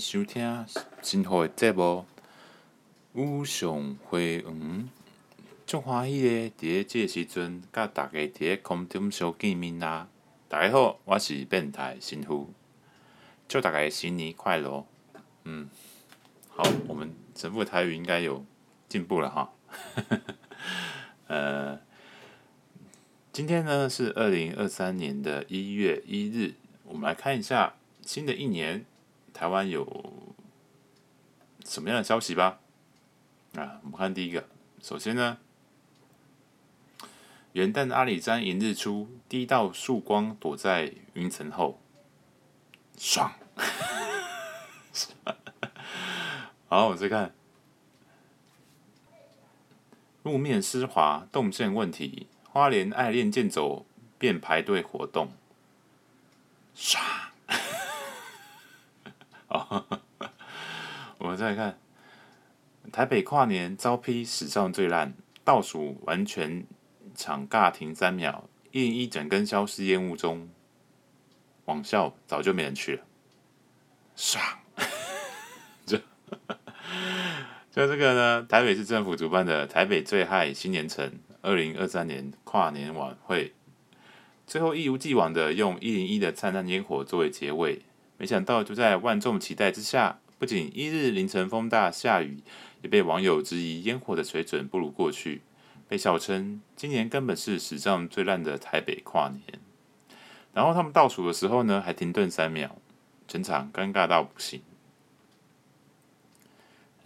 收听今后的节目。有上会员足欢喜的，伫个时阵，甲大家伫个空中相见面啦。大家好，我是变态新妇，祝大家新年快乐。嗯，好，我们神父台语应该有进步了哈。呃。今天呢是二零二三年的一月一日，我们来看一下新的一年台湾有什么样的消息吧。啊，我们看第一个，首先呢，元旦阿里山迎日出，第一道曙光躲在云层后，爽。好，我再看，路面湿滑，动线问题。花莲爱练健走变排队活动，唰！好，我们再来看台北跨年招批史上最烂，倒数完全场尬停三秒，一零一整根消失烟雾中，网校早就没人去了，爽！就 就这个呢，台北市政府主办的台北最嗨新年城。二零二三年跨年晚会，最后一如既往的用一零一的灿烂烟火作为结尾，没想到就在万众期待之下，不仅一日凌晨风大下雨，也被网友质疑烟火的水准不如过去，被笑称今年根本是史上最烂的台北跨年。然后他们倒数的时候呢，还停顿三秒，全场尴尬到不行。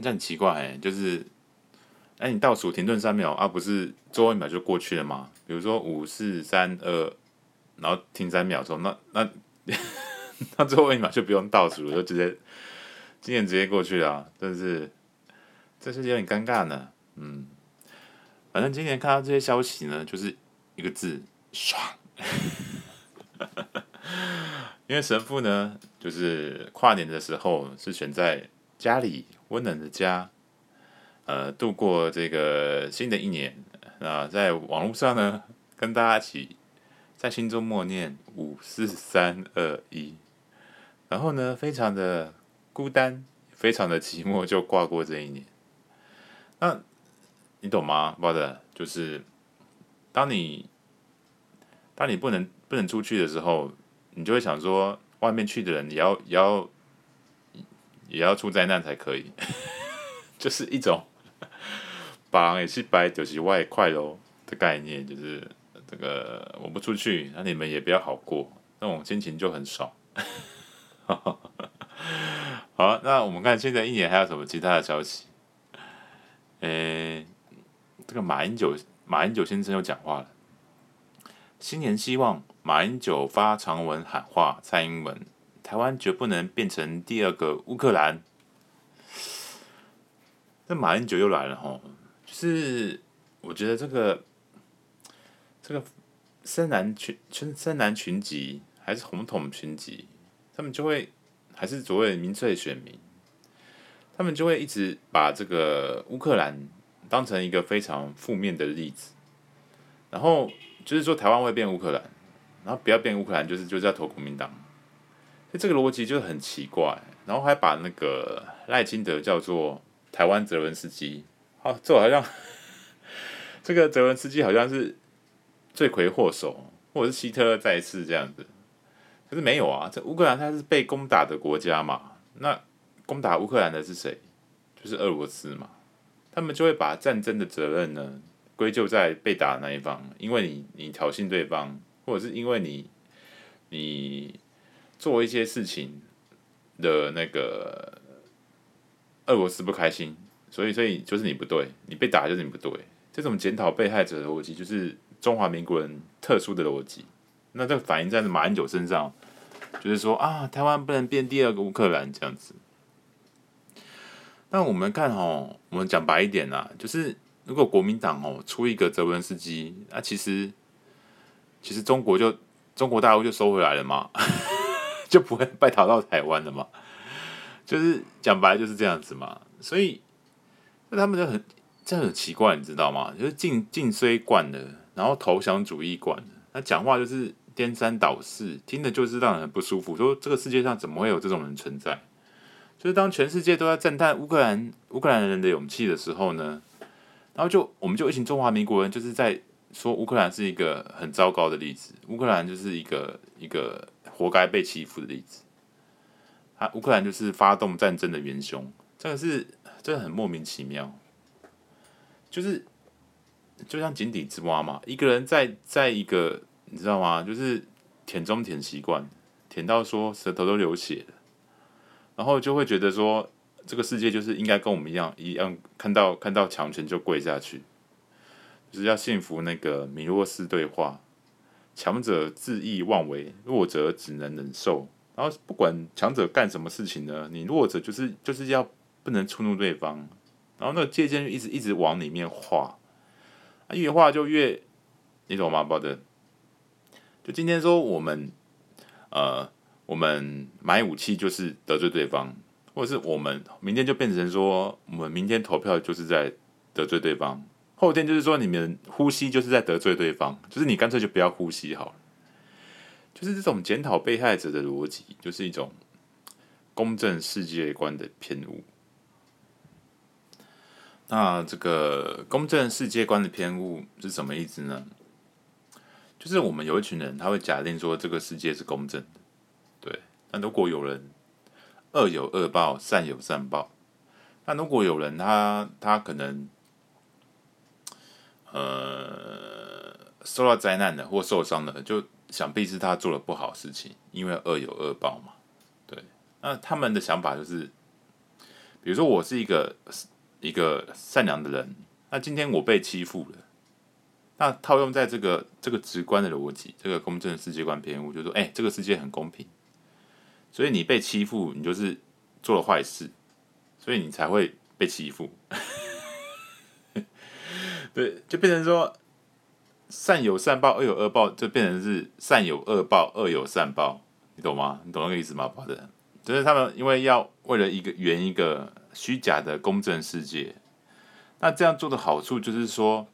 这很奇怪哎，就是。哎，你倒数停顿三秒啊，不是最后一秒就过去了吗？比如说五四三二，然后停三秒钟，那那 那最后一秒就不用倒数了，就直接今年直接过去了但，是这是有点尴尬呢。嗯，反正今年看到这些消息呢，就是一个字爽。因为神父呢，就是跨年的时候是选在家里温暖的家。呃，度过这个新的一年啊，在网络上呢，跟大家一起在心中默念五四三二一，然后呢，非常的孤单，非常的寂寞，就挂过这一年。那你懂吗，Brother？就是当你当你不能不能出去的时候，你就会想说，外面去的人也要也要也要出灾难才可以，就是一种。把也是白，就是外快喽的概念，就是这个我不出去，那你们也比较好过，那种心情就很爽。好，那我们看现在一年还有什么其他的消息？诶、这个马英九，马英九先生又讲话了。新年希望，马英九发长文喊话蔡英文，台湾绝不能变成第二个乌克兰。这马英九又来了吼。是，我觉得这个这个深蓝群深蓝群集还是红统群集，他们就会还是所谓民粹选民，他们就会一直把这个乌克兰当成一个非常负面的例子，然后就是说台湾会变乌克兰，然后不要变乌克兰，就是就是要投国民党，所以这个逻辑就很奇怪，然后还把那个赖清德叫做台湾泽伦斯基。好，这好像 这个泽伦斯基好像是罪魁祸首，或者是希特勒再次这样子。可是没有啊，这乌克兰它是被攻打的国家嘛，那攻打乌克兰的是谁？就是俄罗斯嘛。他们就会把战争的责任呢归咎在被打的那一方，因为你你挑衅对方，或者是因为你你做一些事情的那个俄罗斯不开心。所以，所以就是你不对，你被打就是你不对。这种检讨被害者的逻辑，就是中华民国人特殊的逻辑。那这个反映在马英九身上，就是说啊，台湾不能变第二个乌克兰这样子。那我们看哦，我们讲白一点啦，就是如果国民党哦出一个泽伦斯基，那其实其实中国就中国大陆就收回来了嘛，就不会败逃到台湾了嘛。就是讲白就是这样子嘛，所以。那他们就很这很奇怪，你知道吗？就是进进衰惯了，然后投降主义惯了，他讲话就是颠三倒四，听的就是让人很不舒服。说这个世界上怎么会有这种人存在？就是当全世界都在赞叹乌克兰乌克兰人的勇气的时候呢，然后就我们就一群中华民国人就是在说乌克兰是一个很糟糕的例子，乌克兰就是一个一个活该被欺负的例子，啊，乌克兰就是发动战争的元凶，这个是真的很莫名其妙，就是就像井底之蛙嘛，一个人在在一个你知道吗？就是舔中舔习惯。舔到说舌头都流血了，然后就会觉得说这个世界就是应该跟我们一样一样，看到看到强权就跪下去，就是要信服那个米洛斯对话，强者恣意妄为，弱者只能忍受。然后不管强者干什么事情呢，你弱者就是就是要不能触怒对方，然后那个界限就一直一直往里面画，越画就越你懂吗？宝的，就今天说我们。呃，我们买武器就是得罪对方，或者是我们明天就变成说，我们明天投票就是在得罪对方，后天就是说你们呼吸就是在得罪对方，就是你干脆就不要呼吸好了。就是这种检讨被害者的逻辑，就是一种公正世界观的偏误。那这个公正世界观的偏误是什么意思呢？就是我们有一群人，他会假定说这个世界是公正的，对。但如果有人恶有恶报，善有善报，那如果有人他他可能呃受到灾难了或受伤了，就想必是他做了不好事情，因为恶有恶报嘛，对。那他们的想法就是，比如说我是一个一个善良的人，那今天我被欺负了。那套用在这个这个直观的逻辑，这个公正的世界观偏误，就说，哎、这个世界很公平，所以你被欺负，你就是做了坏事，所以你才会被欺负。对，就变成说，善有善报，恶有恶报，就变成是善有恶报，恶有善报，你懂吗？你懂那个意思吗？保证，就是他们因为要为了一个圆一个虚假的公正世界，那这样做的好处就是说。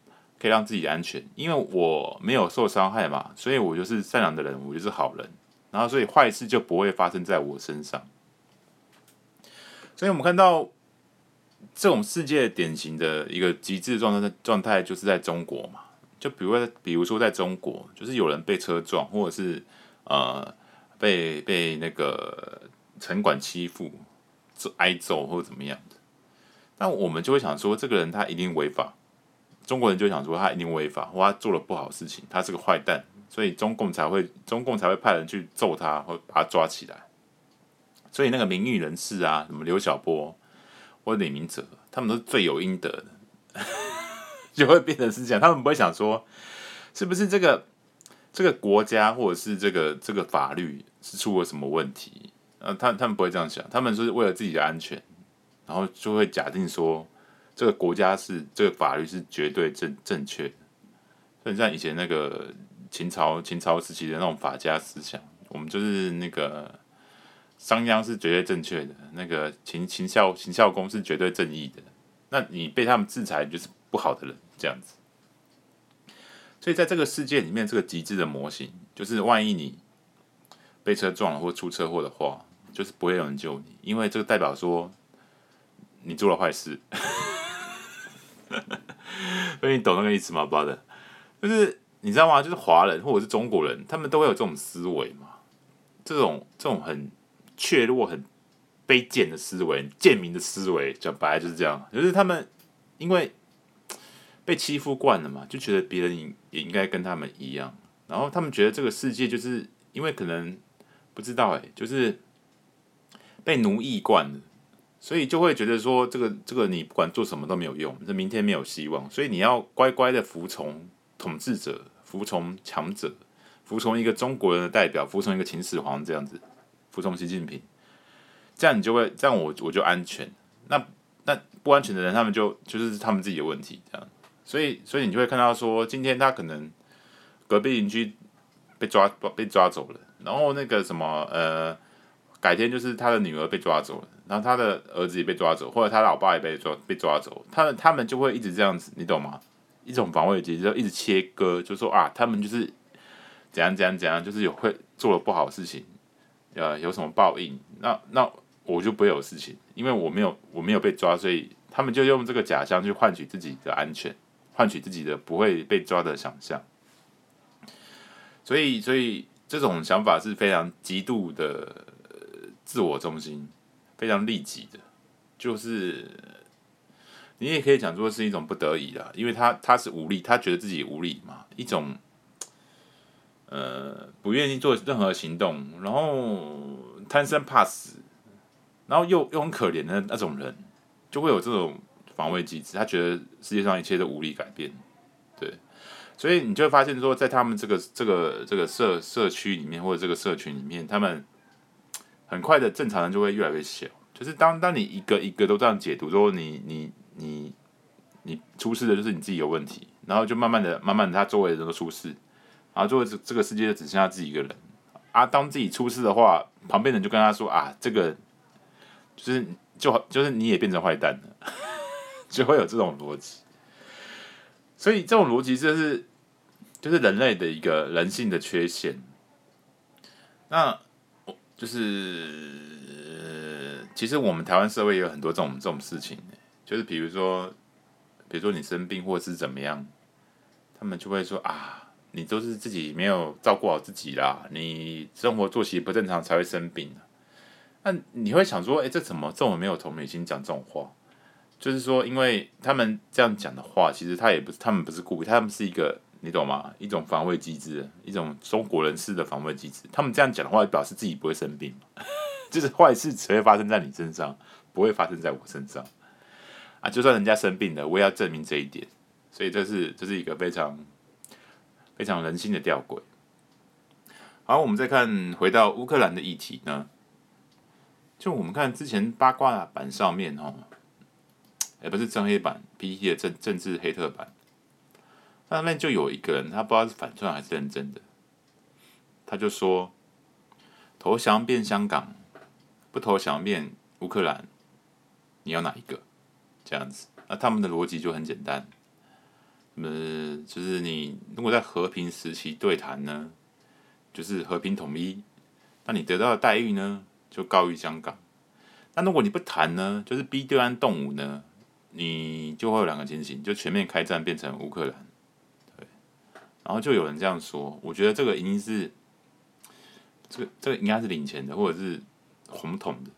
可以让自己安全，因为我没有受伤害嘛，所以我就是善良的人，我就是好人，然后所以坏事就不会发生在我身上。所以我们看到这种世界典型的一个极致状态状态，就是在中国嘛。就比如比如说在中国，就是有人被车撞，或者是呃被被那个城管欺负、挨揍或者怎么样的，那我们就会想说，这个人他一定违法。中国人就想说他一定违法，或他做了不好事情，他是个坏蛋，所以中共才会中共才会派人去揍他，或把他抓起来。所以那个名誉人士啊，什么刘晓波或李明哲，他们都是罪有应得的，就会变成是这样。他们不会想说，是不是这个这个国家或者是这个这个法律是出了什么问题？呃，他他们不会这样想，他们是为了自己的安全，然后就会假定说。这个国家是这个法律是绝对正正确的，所以像以前那个秦朝秦朝时期的那种法家思想，我们就是那个商鞅是绝对正确的，那个秦秦孝秦孝公是绝对正义的，那你被他们制裁就是不好的人这样子。所以在这个世界里面，这个极致的模型就是，万一你被车撞了或出车祸的话，就是不会有人救你，因为这个代表说你做了坏事。所以你懂那个意思吗不是就是你知道吗？就是华人或者是中国人，他们都会有这种思维嘛，这种这种很怯弱、很卑贱的思维、贱民的思维，讲白了就是这样。就是他们因为被欺负惯了嘛，就觉得别人也也应该跟他们一样，然后他们觉得这个世界就是因为可能不知道哎，就是被奴役惯了。所以就会觉得说，这个这个你不管做什么都没有用，这明天没有希望。所以你要乖乖的服从统治者，服从强者，服从一个中国人的代表，服从一个秦始皇这样子，服从习近平，这样你就会这样我我就安全。那那不安全的人，他们就就是他们自己的问题这样。所以所以你就会看到说，今天他可能隔壁邻居被抓被抓走了，然后那个什么呃。改天就是他的女儿被抓走了，然后他的儿子也被抓走，或者他老爸也被抓被抓走，他们他们就会一直这样子，你懂吗？一种防卫机制，就一直切割，就说啊，他们就是怎样怎样怎样，就是有会做了不好的事情，呃，有什么报应？那那我就不会有事情，因为我没有我没有被抓，所以他们就用这个假象去换取自己的安全，换取自己的不会被抓的想象。所以，所以这种想法是非常极度的自我中心，非常利己的，就是你也可以讲说是一种不得已的，因为他他是无力，他觉得自己无力嘛，一种呃不愿意做任何行动，然后贪生怕死，然后又又很可怜的那种人，就会有这种防卫机制，他觉得世界上一切都无力改变，对。所以你就会发现说，在他们这个这个这个社社区里面，或者这个社群里面，他们很快的正常人就会越来越小。就是当当你一个一个都这样解读说你你你你出事的就是你自己有问题，然后就慢慢的慢慢的他周围的人都出事，然后最后这这个世界就只剩下自己一个人啊。当自己出事的话，旁边人就跟他说啊，这个就是就就是你也变成坏蛋了，就会有这种逻辑。所以这种逻辑就是，就是人类的一个人性的缺陷。那，就是其实我们台湾社会也有很多这种这种事情，就是比如说，比如说你生病或是怎么样，他们就会说啊，你都是自己没有照顾好自己啦，你生活作息不正常才会生病。那你会想说，哎，这怎么这么没有同理心讲这种话？就是说，因为他们这样讲的话，其实他也不是，他们不是故意，他们是一个，你懂吗？一种防卫机制，一种中国人式的防卫机制。他们这样讲的话，表示自己不会生病，就是坏事只会发生在你身上，不会发生在我身上。啊，就算人家生病了，我也要证明这一点。所以这是这是一个非常非常人性的吊诡。好，我们再看回到乌克兰的议题呢，就我们看之前八卦版上面哦。也不是真黑板，PTT 的政政治黑特版，那上面就有一个人，他不知道是反串还是认真的，他就说投降变香港，不投降变乌克兰，你要哪一个？这样子，那他们的逻辑就很简单，呃，就是你如果在和平时期对谈呢，就是和平统一，那你得到的待遇呢，就高于香港。那如果你不谈呢，就是逼对岸动武呢？你就会有两个情形，就全面开战变成乌克兰，然后就有人这样说，我觉得这个已经是，这个这个应该是领钱的，或者是红桶的。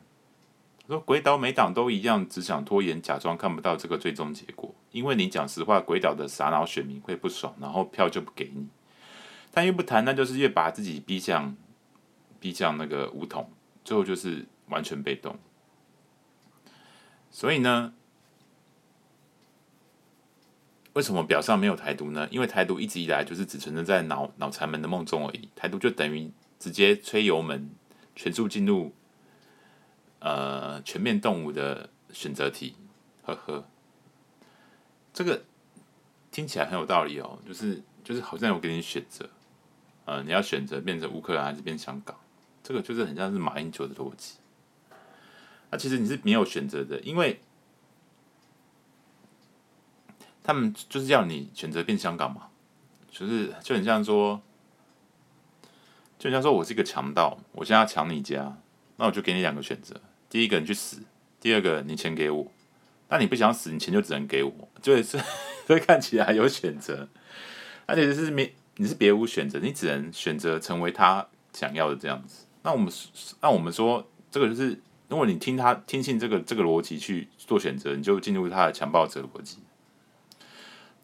说鬼岛每党都一样，只想拖延，假装看不到这个最终结果，因为你讲实话，鬼岛的傻脑选民会不爽，然后票就不给你。但越不谈，那就是越把自己逼向逼向那个武统，最后就是完全被动。所以呢？为什么表上没有台独呢？因为台独一直以来就是只存在在脑脑残们的梦中而已。台独就等于直接吹油门，全速进入呃全面动武的选择题。呵呵，这个听起来很有道理哦。就是就是好像有给你选择，呃，你要选择变成乌克兰还是变香港？这个就是很像是马英九的逻辑。那其实你是没有选择的，因为。他们就是要你选择变香港嘛，就是就很像说，就像说我是一个强盗，我现在要抢你家，那我就给你两个选择：第一个你去死，第二个你钱给我。那你不想死，你钱就只能给我，就是 所以看起来有选择，而且就是没你是别无选择，你只能选择成为他想要的这样子。那我们那我们说，这个就是如果你听他听信这个这个逻辑去做选择，你就进入他的强暴者逻辑。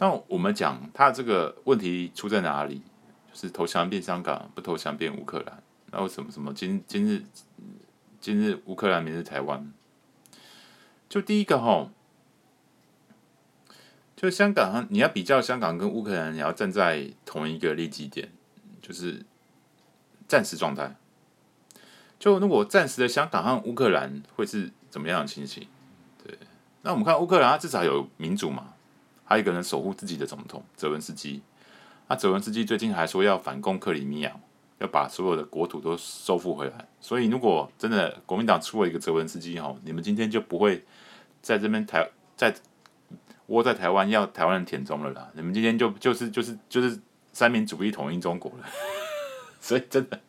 那我们讲他这个问题出在哪里？就是投降变香港，不投降变乌克兰，然后什么什么今今日今日乌克兰，明日台湾。就第一个哈，就香港，你要比较香港跟乌克兰，你要站在同一个立基点，就是暂时状态。就如果暂时的香港和乌克兰会是怎么样的情形？对，那我们看乌克兰，它至少有民主嘛。还有一个人守护自己的总统泽文斯基，那泽文斯基最近还说要反攻克里米亚，要把所有的国土都收复回来。所以如果真的国民党出了一个泽文斯基哈，你们今天就不会在这边台在窝在台湾要台湾人填中了啦。你们今天就就是就是就是三民主义统一中国了。所以真的，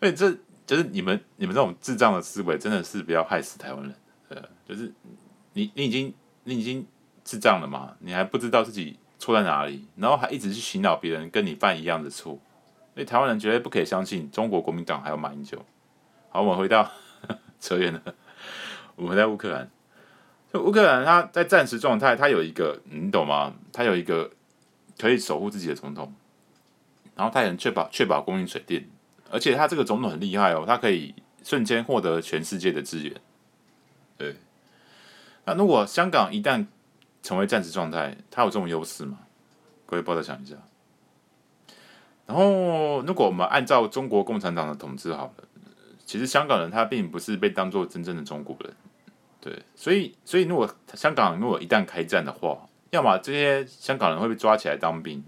所以这就是你们你们这种智障的思维，真的是不要害死台湾人。呃，就是你你已经你已经是这样的嘛，你还不知道自己错在哪里，然后还一直去洗脑别人跟你犯一样的错，所以台湾人绝对不可以相信中国国民党还有马英九。好，我们回到 扯远了，我们回到乌克兰。就乌克兰，他在战时状态，他有一个，你懂吗？他有一个可以守护自己的总统，然后他也能确保确保供应水电，而且他这个总统很厉害哦，他可以瞬间获得全世界的资源。对，那如果香港一旦成为战时状态，他有这种优势吗？各位，帮我想一下。然后，如果我们按照中国共产党的统治好了。其实香港人他并不是被当做真正的中国人，对，所以所以如果香港如果一旦开战的话，要么这些香港人会被抓起来当兵，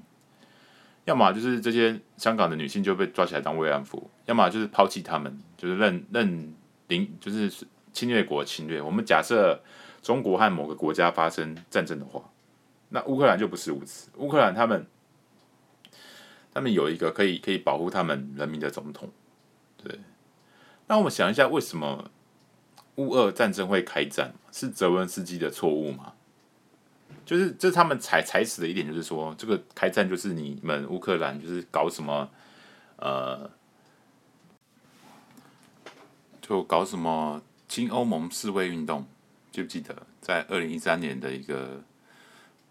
要么就是这些香港的女性就被抓起来当慰安妇，要么就是抛弃他们，就是任任领就是侵略国侵略。我们假设中国和某个国家发生战争的话，那乌克兰就不是如此，乌克兰他们他们有一个可以可以保护他们人民的总统，对。那我们想一下，为什么乌俄战争会开战？是泽文斯基的错误吗？就是这是他们踩踩死的一点，就是说这个开战就是你们乌克兰就是搞什么呃，就搞什么亲欧盟示威运动，记不记得在二零一三年的一个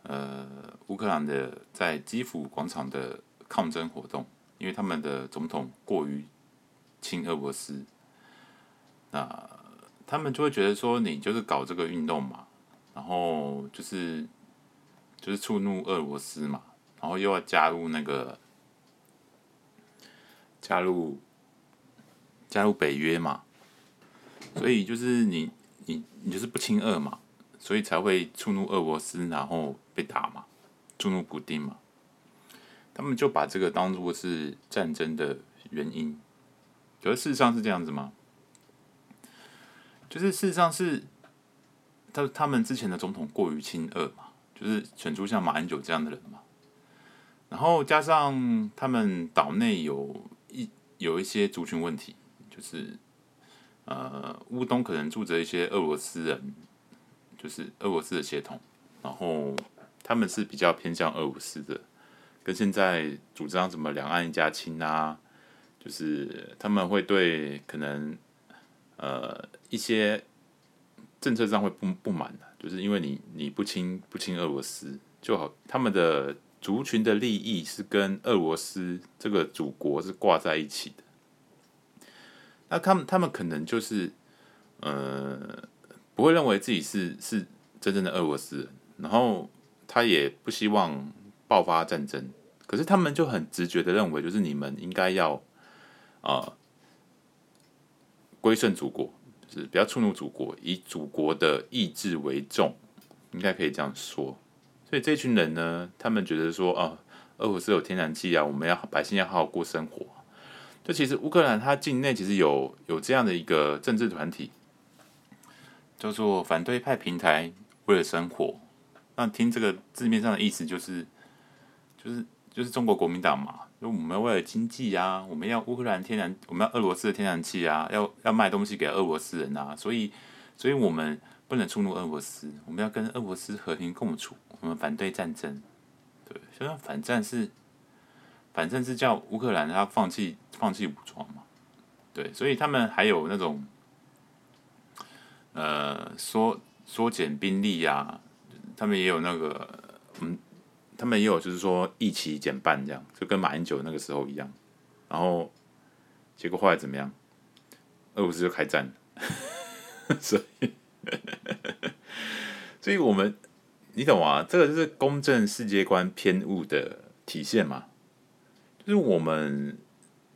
呃乌克兰的在基辅广场的抗争活动，因为他们的总统过于亲俄罗斯。那他们就会觉得说，你就是搞这个运动嘛，然后就是就是触怒俄罗斯嘛，然后又要加入那个加入加入北约嘛，所以就是你你你就是不亲俄嘛，所以才会触怒俄罗斯，然后被打嘛，触怒普丁嘛，他们就把这个当做是战争的原因，可是事实上是这样子吗？就是事实上是，他他们之前的总统过于亲俄嘛，就是选出像马英九这样的人嘛，然后加上他们岛内有一有一些族群问题，就是呃乌东可能住着一些俄罗斯人，就是俄罗斯的血统，然后他们是比较偏向俄罗斯的，跟现在主张什么两岸一家亲啊，就是他们会对可能。呃，一些政策上会不不满的，就是因为你你不亲不亲俄罗斯就好，他们的族群的利益是跟俄罗斯这个祖国是挂在一起的。那他们他们可能就是呃不会认为自己是是真正的俄罗斯人，然后他也不希望爆发战争，可是他们就很直觉的认为，就是你们应该要啊。归顺祖国，就是不要触怒祖国，以祖国的意志为重，应该可以这样说。所以这群人呢，他们觉得说啊，俄罗斯有天然气啊，我们要百姓要好好过生活。就其实乌克兰它境内其实有有这样的一个政治团体，叫做反对派平台为了生活。那听这个字面上的意思就是，就是就是中国国民党嘛。就我们要为了经济啊，我们要乌克兰天然，我们要俄罗斯的天然气啊，要要卖东西给俄罗斯人啊，所以，所以我们不能触怒俄罗斯，我们要跟俄罗斯和平共处，我们反对战争，对，所以反战是，反正是叫乌克兰他放弃放弃武装嘛，对，所以他们还有那种，呃，缩缩减兵力呀、他们也有那个，嗯。他们也有，就是说一起减半这样，就跟马英九那个时候一样。然后结果后来怎么样？俄罗斯就开战了。所以，所以我们你懂啊？这个就是公正世界观偏误的体现嘛。就是我们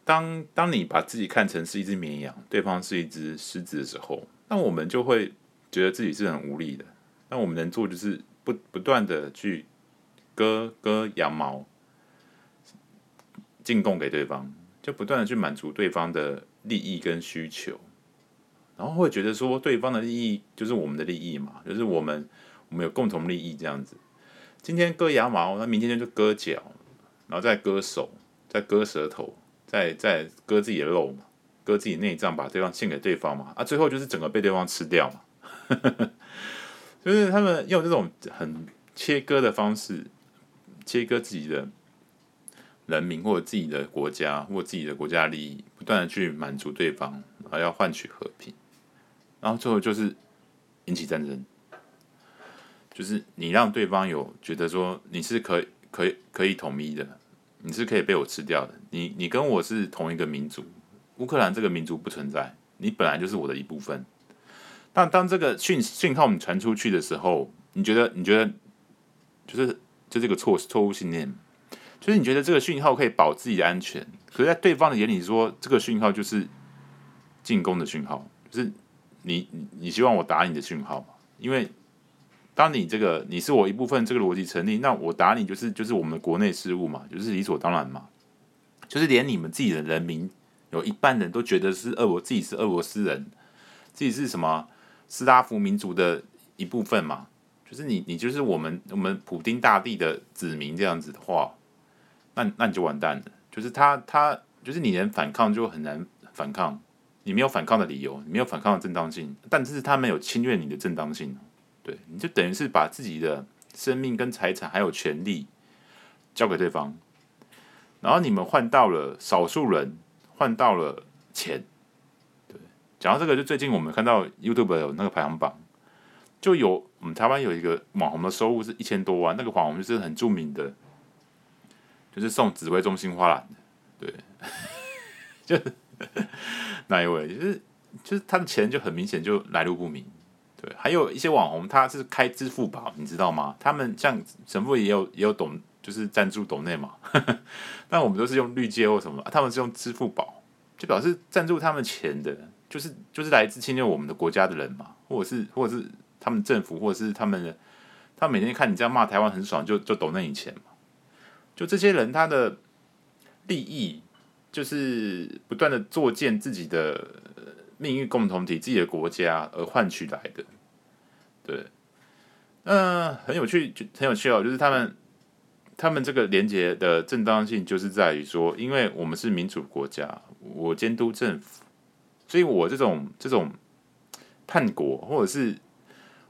当当你把自己看成是一只绵羊，对方是一只狮子的时候，那我们就会觉得自己是很无力的。那我们能做就是不不断的去。割割羊毛，进贡给对方，就不断的去满足对方的利益跟需求，然后会觉得说对方的利益就是我们的利益嘛，就是我们我们有共同利益这样子。今天割羊毛，那明天就割脚，然后再割手，再割舌头，在在割自己的肉嘛。割自己内脏，把对方献给对方嘛，啊，最后就是整个被对方吃掉嘛，就是他们用这种很切割的方式，切割自己的人民或者自己的国家或自己的国家利益，不断的去满足对方，还要换取和平，然后最后就是引起战争，就是你让对方有觉得说你是可以可以可以统一的。你是可以被我吃掉的，你你跟我是同一个民族，乌克兰这个民族不存在，你本来就是我的一部分。但当这个讯讯号你传出去的时候，你觉得你觉得就是就这个错错误信念，就是你觉得这个讯号可以保自己安全，可是在对方的眼里说这个讯号就是进攻的讯号，就是你你希望我打你的讯号，因为。当你这个你是我一部分，这个逻辑成立，那我打你就是就是我们国内事务嘛，就是理所当然嘛，就是连你们自己的人民有一半人都觉得是俄罗自己是俄罗斯人，自己是什么斯拉夫民族的一部分嘛，就是你你就是我们我们普丁大帝的子民这样子的话，那那你就完蛋了，就是他他就是你能反抗就很难反抗，你没有反抗的理由，你没有反抗的正当性，但是他没有侵略你的正当性。对，你就等于是把自己的生命跟财产还有权利交给对方，然后你们换到了少数人换到了钱。对，讲到这个，就最近我们看到 YouTube 有那个排行榜，就有我们台湾有一个网红的收入是一千多万，那个网红就是很著名的，就是送指挥中心花篮的，对，就是 那一位，就是就是他的钱就很明显就来路不明。对，还有一些网红，他是开支付宝，你知道吗？他们像神父也有也有懂，就是赞助懂内嘛。但我们都是用绿界或什么，他们是用支付宝，就表示赞助他们钱的，就是就是来自侵略我们的国家的人嘛，或者是或者是他们政府，或者是他们，他每天看你这样骂台湾很爽，就就懂那你钱嘛。就这些人，他的利益就是不断的作践自己的。命运共同体，自己的国家而换取来的，对，嗯、很有趣，就很有趣哦。就是他们，他们这个连结的正当性，就是在于说，因为我们是民主国家，我监督政府，所以我这种这种叛国，或者是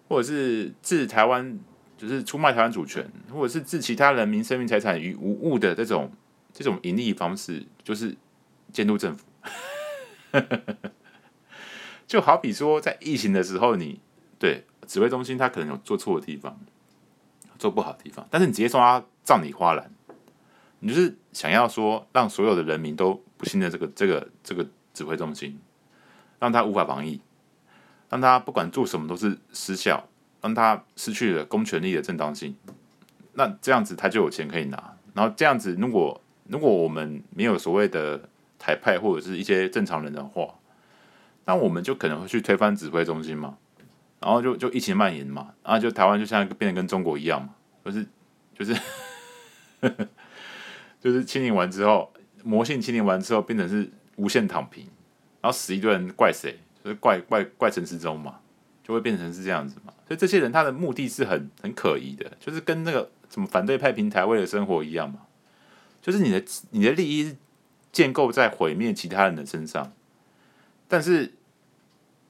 或者是置台湾，就是出卖台湾主权，或者是置其他人民生命财产于无物的这种这种盈利方式，就是监督政府。就好比说，在疫情的时候，你对指挥中心他可能有做错的地方，做不好的地方，但是你直接说他葬礼花篮，你就是想要说让所有的人民都不信任这个这个这个指挥中心，让他无法防疫，让他不管做什么都是失效，让他失去了公权力的正当性，那这样子他就有钱可以拿，然后这样子如果如果我们没有所谓的台派或者是一些正常人的话。那我们就可能会去推翻指挥中心嘛，然后就就疫情蔓延嘛，然后就台湾就像变得跟中国一样嘛，就是就是 就是清零完之后，魔性清零完之后变成是无限躺平，然后死一堆人怪谁？就是怪怪怪陈时中嘛，就会变成是这样子嘛。所以这些人他的目的是很很可疑的，就是跟那个什么反对派平台为了生活一样嘛，就是你的你的利益建构在毁灭其他人的身上。但是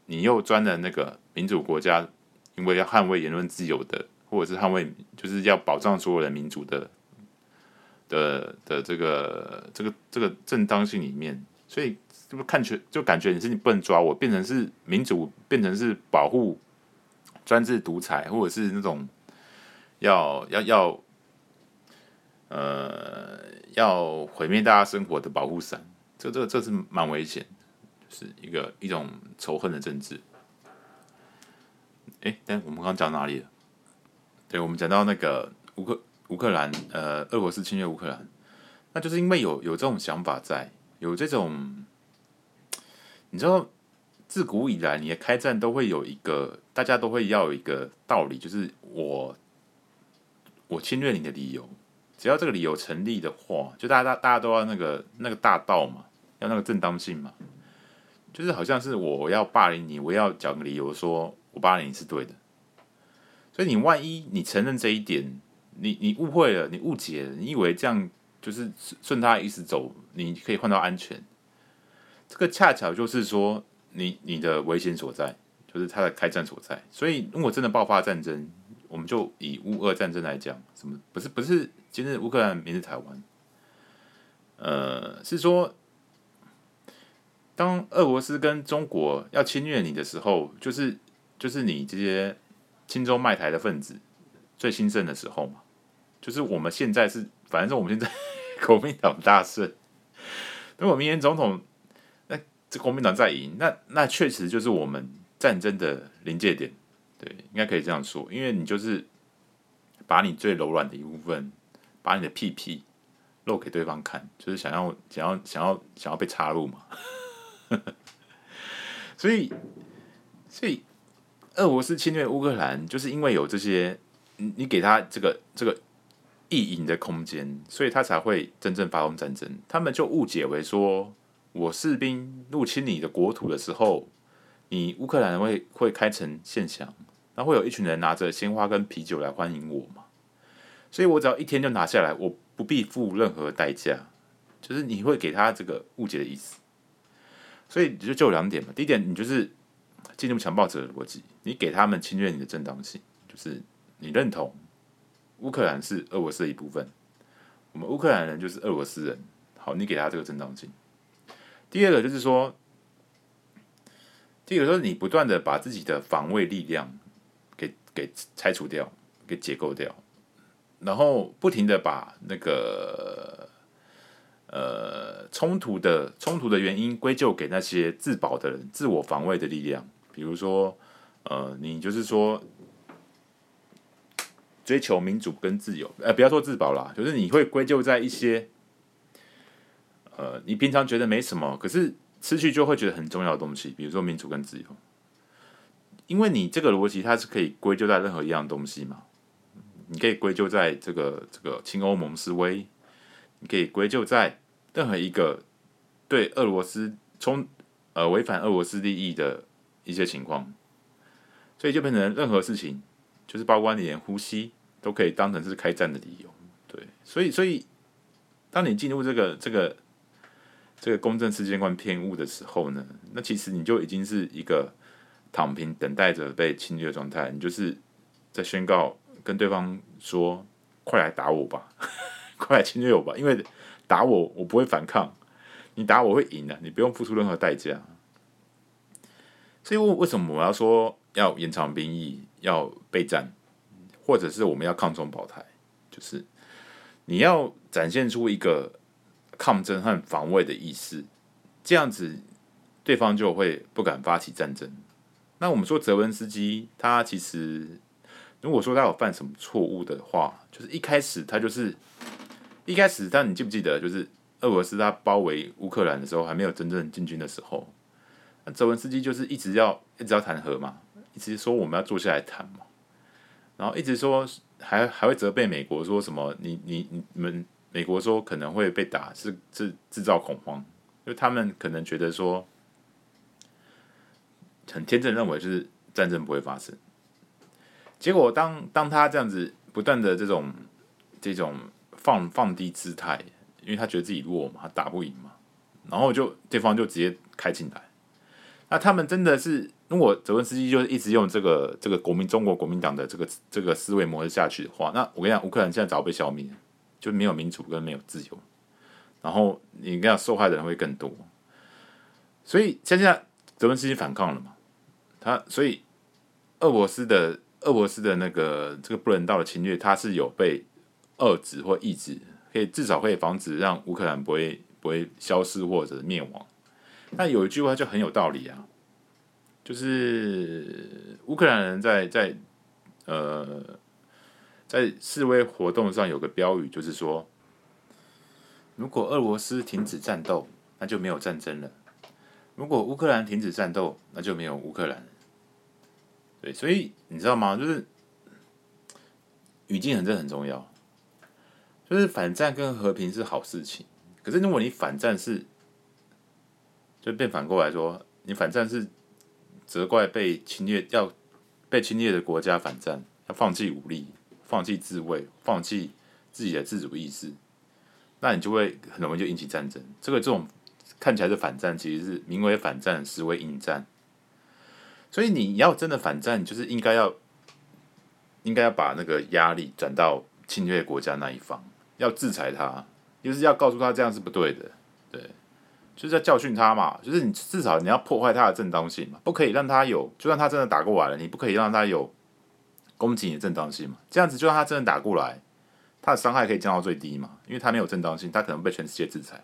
你又钻了那个民主国家，因为要捍卫言论自由的，或者是捍卫，就是要保障所有人民主的的的这个这个这个正当性里面，所以就看觉就感觉你是你不能抓我，变成是民主，变成是保护专制独裁，或者是那种要要要呃要毁灭大家生活的保护伞，这这这是蛮危险。是一个一种仇恨的政治。哎，但我们刚刚讲哪里了？对，我们讲到那个乌克乌克兰，呃，俄罗斯侵略乌克兰，那就是因为有有这种想法在，有这种，你知道，自古以来，你的开战都会有一个，大家都会要有一个道理，就是我我侵略你的理由，只要这个理由成立的话，就大家大大家都要那个那个大道嘛，要那个正当性嘛。就是好像是我要霸凌你，我要讲个理由说我霸凌你是对的，所以你万一你承认这一点，你你误会了，你误解了，你以为这样就是顺他意思走，你可以换到安全，这个恰巧就是说你你的危险所在，就是他的开战所在。所以如果真的爆发战争，我们就以乌俄战争来讲，什么不是不是今日乌克兰，明日台湾，呃，是说。当俄罗斯跟中国要侵略你的时候，就是就是你这些亲中卖台的分子最兴盛的时候嘛。就是我们现在是，反正我们现在 国民党大胜。如果明年总统，那这国民党再赢，那那确实就是我们战争的临界点。对，应该可以这样说，因为你就是把你最柔软的一部分，把你的屁屁露给对方看，就是想要想要想要想要被插入嘛。所以，所以，俄罗斯侵略乌克兰，就是因为有这些，你你给他这个这个意淫的空间，所以他才会真正发动战争。他们就误解为说，我士兵入侵你的国土的时候，你乌克兰会会开城献降，那会有一群人拿着鲜花跟啤酒来欢迎我嘛？所以我只要一天就拿下来，我不必付任何代价，就是你会给他这个误解的意思。所以就就两点嘛，第一点，你就是进入强暴者的逻辑，你给他们侵略你的正当性，就是你认同乌克兰是俄罗斯的一部分，我们乌克兰人就是俄罗斯人，好，你给他这个正当性。第二个就是说，第二个就是你不断的把自己的防卫力量给给拆除掉，给解构掉，然后不停的把那个。呃，冲突的冲突的原因归咎给那些自保的人、自我防卫的力量，比如说，呃，你就是说追求民主跟自由，呃，不要说自保啦，就是你会归咎在一些，呃，你平常觉得没什么，可是失去就会觉得很重要的东西，比如说民主跟自由，因为你这个逻辑它是可以归咎在任何一样东西嘛，你可以归咎在这个这个亲欧盟示威，你可以归咎在。任何一个对俄罗斯冲呃违反俄罗斯利益的一些情况，所以就变成任何事情，就是包括你连呼吸都可以当成是开战的理由。对，所以所以当你进入这个这个这个公正世界观偏误的时候呢，那其实你就已经是一个躺平等待着被侵略状态，你就是在宣告跟对方说：“快来打我吧，快来侵略我吧！”因为打我，我不会反抗。你打我会赢的，你不用付出任何代价。所以，为为什么我要说要延长兵役、要备战，或者是我们要抗中保台？就是你要展现出一个抗争和防卫的意识，这样子对方就会不敢发起战争。那我们说泽文斯基，他其实如果说他有犯什么错误的话，就是一开始他就是。一开始，但你记不记得，就是俄罗斯他包围乌克兰的时候，还没有真正进军的时候，那泽文斯基就是一直要一直要谈和嘛，一直说我们要坐下来谈嘛，然后一直说还还会责备美国说什么你你你们美国说可能会被打是制制造恐慌，因为他们可能觉得说很天真认为就是战争不会发生，结果当当他这样子不断的这种这种。放放低姿态，因为他觉得自己弱嘛，他打不赢嘛，然后就对方就直接开进来。那他们真的是，如果泽文斯基就一直用这个这个国民中国国民党的这个这个思维模式下去的话，那我跟你讲，乌克兰现在早被消灭，就没有民主跟没有自由，然后你跟你讲受害的人会更多。所以现在泽文斯基反抗了嘛，他所以俄罗斯的俄罗斯的那个这个不人道的侵略，他是有被。遏制或抑制，可以至少可以防止让乌克兰不会不会消失或者灭亡。那有一句话就很有道理啊，就是乌克兰人在在呃在示威活动上有个标语，就是说，如果俄罗斯停止战斗，那就没有战争了；如果乌克兰停止战斗，那就没有乌克兰。对，所以你知道吗？就是语境很这很重要。就是反战跟和平是好事情，可是如果你反战是，就变反过来说，你反战是责怪被侵略要被侵略的国家反战，要放弃武力，放弃自卫，放弃自己的自主意识，那你就会很容易就引起战争。这个这种看起来是反战，其实是名为反战，实为引战。所以你要真的反战，就是应该要应该要把那个压力转到侵略国家那一方，要制裁他，就是要告诉他这样是不对的，就是要教训他嘛，就是你至少你要破坏他的正当性嘛，不可以让他有，就算他真的打过来了，你不可以让他有攻击你的正当性嘛，这样子就算他真的打过来。他的伤害可以降到最低嘛？因为他没有正当性，他可能被全世界制裁。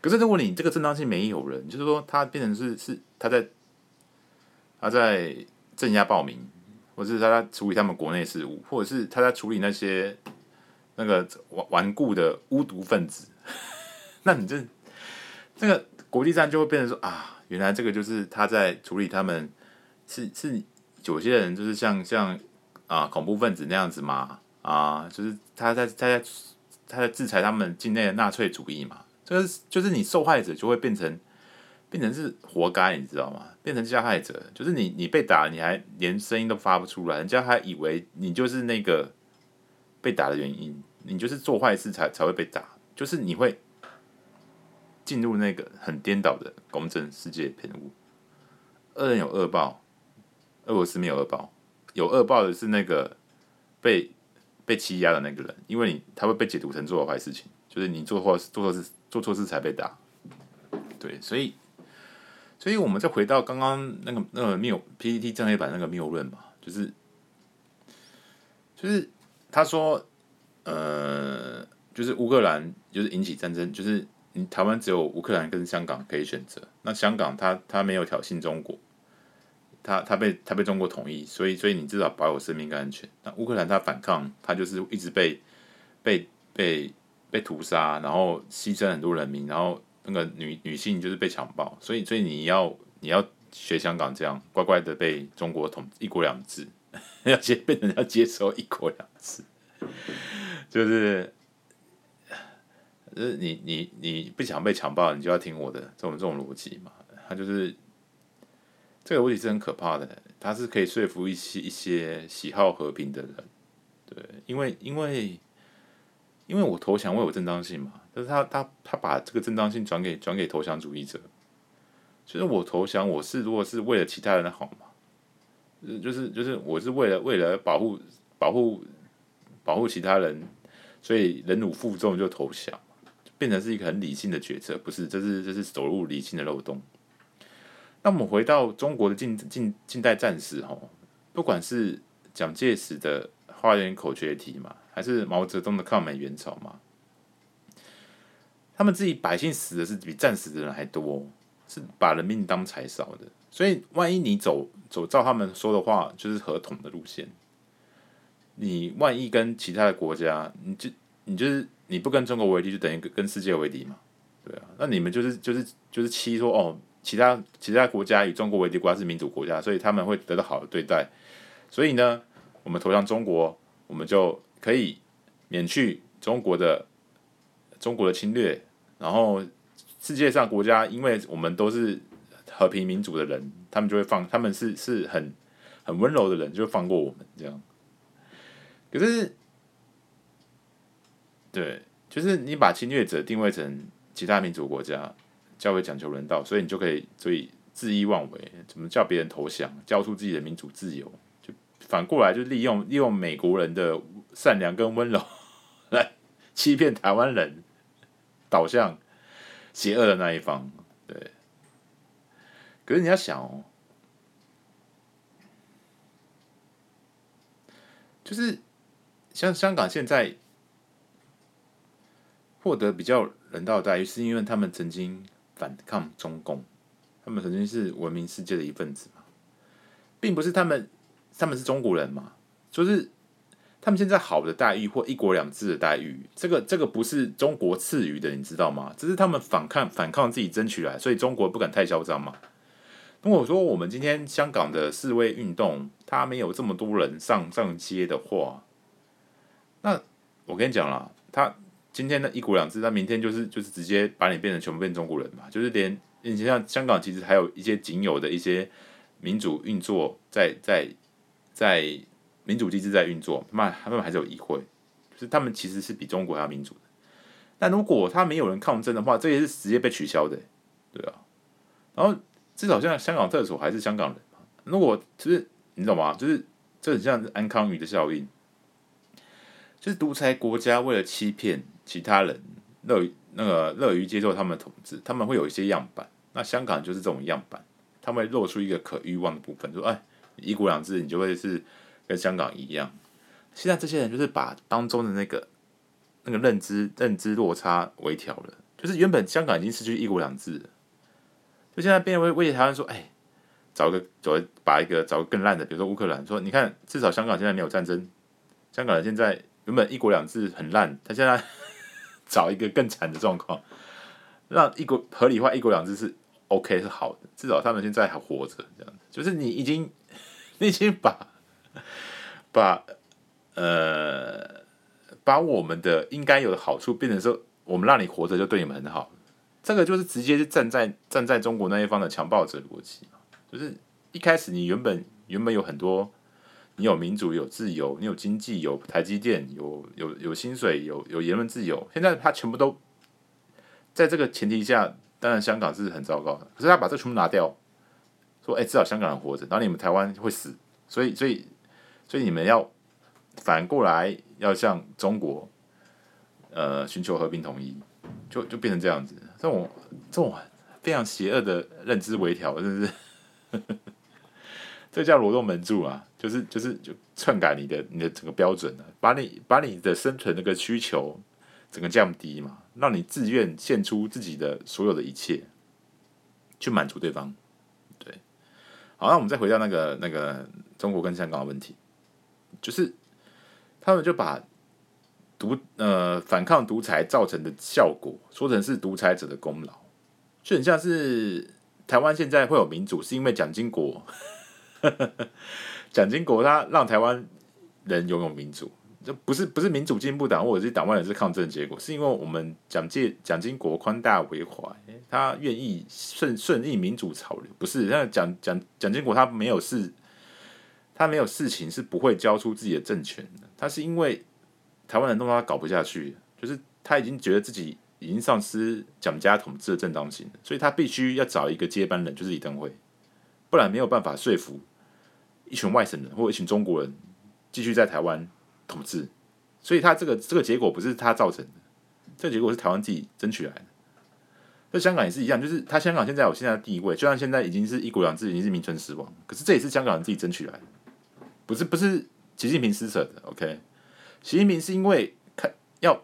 可是如果你这个正当性没有人，就是说他变成是是他在他在镇压暴民，或者是他在处理他们国内事务，或者是他在处理那些那个顽顽固的巫毒分子，那你这这个国际上就会变成说啊，原来这个就是他在处理他们是是有些人就是像像啊恐怖分子那样子嘛。啊，就是他在他在他在制裁他们境内的纳粹主义嘛，就是就是你受害者就会变成变成是活该，你知道吗？变成加害者，就是你你被打，你还连声音都发不出来，人家还以为你就是那个被打的原因，你就是做坏事才才会被打，就是你会进入那个很颠倒的公正世界偏误。恶人有恶报，俄罗斯没有恶报，有恶报的是那个被。被欺压的那个人，因为你他会被解读成做了坏事情，就是你做错做错事做错事才被打，对，所以，所以我们再回到刚刚那个那个谬 PPT 正黑板那个谬论嘛，就是就是他说，呃，就是乌克兰就是引起战争，就是你台湾只有乌克兰跟香港可以选择，那香港它它没有挑衅中国。它它被它被中国统一，所以所以你至少保有生命跟安全。那乌克兰它反抗，它就是一直被被被被屠杀，然后牺牲很多人民，然后那个女女性就是被强暴，所以所以你要你要学香港这样乖乖的被中国统一国两制，要接被人家接受一国两制，就是就是你你你不想被强暴，你就要听我的这种这种逻辑嘛，他就是。这个问题是很可怕的，他是可以说服一些一些喜好和平的人，对，因为因为因为我投降，我有正当性嘛，但是他他他把这个正当性转给转给投降主义者，就是我投降，我是如果是为了其他人的好嘛，就是就是我是为了为了保护保护保护其他人，所以忍辱负重就投降，变成是一个很理性的决策，不是，这是这是走入理性的漏洞。那我们回到中国的近近近代战史哦，不管是蒋介石的花园口诀题嘛，还是毛泽东的抗美援朝嘛，他们自己百姓死的是比战死的人还多，是把人命当柴烧的。所以，万一你走走照他们说的话，就是和同的路线，你万一跟其他的国家，你就你就是你不跟中国为敌，就等于跟世界为敌嘛，对啊，那你们就是就是就是欺说哦。其他其他国家以中国为敌，国家是民主国家，所以他们会得到好的对待。所以呢，我们投降中国，我们就可以免去中国的中国的侵略。然后世界上国家，因为我们都是和平民主的人，他们就会放，他们是是很很温柔的人，就会放过我们这样。可是，对，就是你把侵略者定位成其他民主国家。教会讲求人道，所以你就可以所以恣意妄为，怎么叫别人投降，交出自己的民主自由，就反过来就利用利用美国人的善良跟温柔 来欺骗台湾人，导向邪恶的那一方。对，可是你要想哦，就是像香港现在获得比较人道的待遇，是因为他们曾经。反抗中共，他们曾经是文明世界的一份子嘛，并不是他们，他们是中国人嘛，就是他们现在好的待遇或一国两制的待遇，这个这个不是中国赐予的，你知道吗？这是他们反抗反抗自己争取来，所以中国不敢太嚣张嘛。如果说我们今天香港的示威运动，他没有这么多人上上街的话，那我跟你讲啦，他。今天的一国两制，那明天就是就是直接把你变成全部变中国人嘛？就是连你像香港，其实还有一些仅有的一些民主运作在在在民主机制在运作，他们他们还是有议会，就是他们其实是比中国还要民主的。但如果他没有人抗争的话，这也是直接被取消的，对啊。然后至少像香港特首还是香港人嘛。如果就是你懂吗？就是这很像安康鱼的效应，就是独裁国家为了欺骗其他人，乐于那个乐于接受他们的统治，他们会有一些样板。那香港就是这种样板，他们会露出一个可欲望的部分，说：“哎，一国两制，你就会是跟香港一样。”现在这些人就是把当中的那个那个认知认知落差微调了，就是原本香港已经失去一国两制了，就现在变为威胁台湾说：“哎，找个找个把一个找个更烂的，比如说乌克兰，说你看至少香港现在没有战争，香港人现在原本一国两制很烂，他现在找一个更惨的状况，让一国合理化一国两制是。” OK 是好的，至少他们现在还活着，这样子就是你已经，你已经把把呃把我们的应该有的好处变成说，我们让你活着就对你们很好，这个就是直接是站在站在中国那一方的强暴者逻辑，就是一开始你原本原本有很多，你有民主有自由，你有经济有台积电有有有薪水有有言论自由，现在他全部都在这个前提下。当然，香港是很糟糕的。可是他把这全部拿掉，说：“哎、至少香港人活着，然后你们台湾会死。”所以，所以，所以你们要反过来要向中国，呃，寻求和平统一，就就变成这样子。这种这种非常邪恶的认知微调，是不是？这叫罗洞门柱啊！就是就是就篡改你的你的整个标准了，把你把你的生存那个需求整个降低嘛。让你自愿献出自己的所有的一切，去满足对方。对，好，那我们再回到那个那个中国跟香港的问题，就是他们就把独呃反抗独裁造成的效果说成是独裁者的功劳，就很像是台湾现在会有民主，是因为蒋经国，蒋经国他让台湾人拥有民主。这不是不是民主进步党或者是党外人士抗争的结果，是因为我们蒋介蒋经国宽大为怀，他愿意顺顺应民主潮流。不是，那蒋蒋蒋经国他没有事，他没有事情是不会交出自己的政权的。他是因为台湾人弄到他搞不下去，就是他已经觉得自己已经丧失蒋家统治的正当性，所以他必须要找一个接班人，就是李登辉，不然没有办法说服一群外省人或一群中国人继续在台湾。统治，所以他这个这个结果不是他造成的，这个结果是台湾自己争取来的。那香港也是一样，就是他香港现在有现在的地位，就像现在已经是一国两制，已经是名存实亡。可是这也是香港人自己争取来的，不是不是习近平施舍的。OK，习近平是因为看要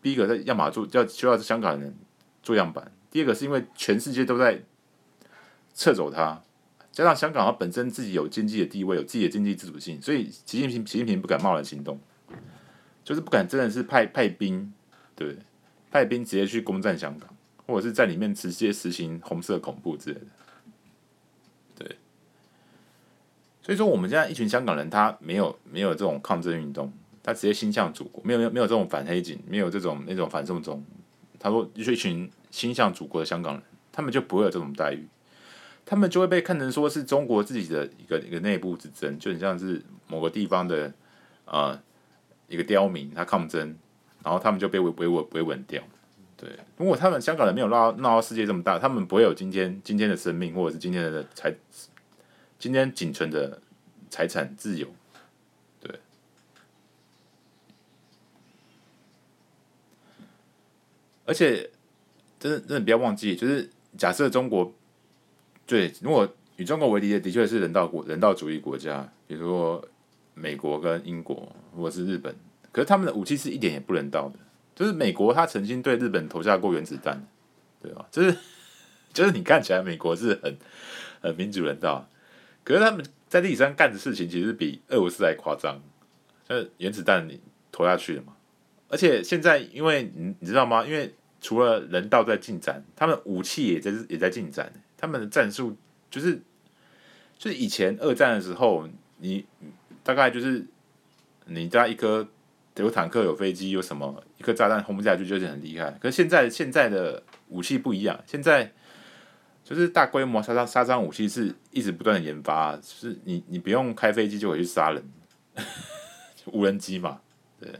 第一个在要马做要需要香港人做样板，第二个是因为全世界都在撤走他。加上香港，它本身自己有经济的地位，有自己的经济自主性，所以习近平习近平不敢贸然行动，就是不敢真的是派派兵，对，派兵直接去攻占香港，或者是在里面直接实行红色恐怖之类的，对。所以说，我们现在一群香港人，他没有没有这种抗争运动，他直接心向祖国，没有没有没有这种反黑警，没有这种那种反送中。他说，就一群心向祖国的香港人，他们就不会有这种待遇。他们就会被看成说是中国自己的一个一个内部之争，就很像是某个地方的啊、一个刁民，他抗争，然后他们就被维维稳维稳掉。对，如果他们香港人没有闹闹到世界这么大，他们不会有今天今天的生命，或者是今天的财，今天仅存的财产自由。对，而且真的真的不要忘记，就是假设中国。对，如果与中国为敌的，的确是人道国、人道主义国家，比如说美国跟英国，或者是日本。可是他们的武器是一点也不人道的，就是美国他曾经对日本投下过原子弹，对吧？就是就是你看起来美国是很很民主人道，可是他们在历史上干的事情其实比俄罗斯还夸张，就是原子弹你投下去了嘛。而且现在因为你你知道吗？因为除了人道在进展，他们武器也在也在进展。他们的战术就是，就是以前二战的时候，你大概就是你家一颗有坦克、有飞机、有什么一颗炸弹轰不下去，就是很厉害。可是现在现在的武器不一样，现在就是大规模杀伤杀伤武器是一直不断的研发，就是你你不用开飞机就可以去杀人，无人机嘛，对。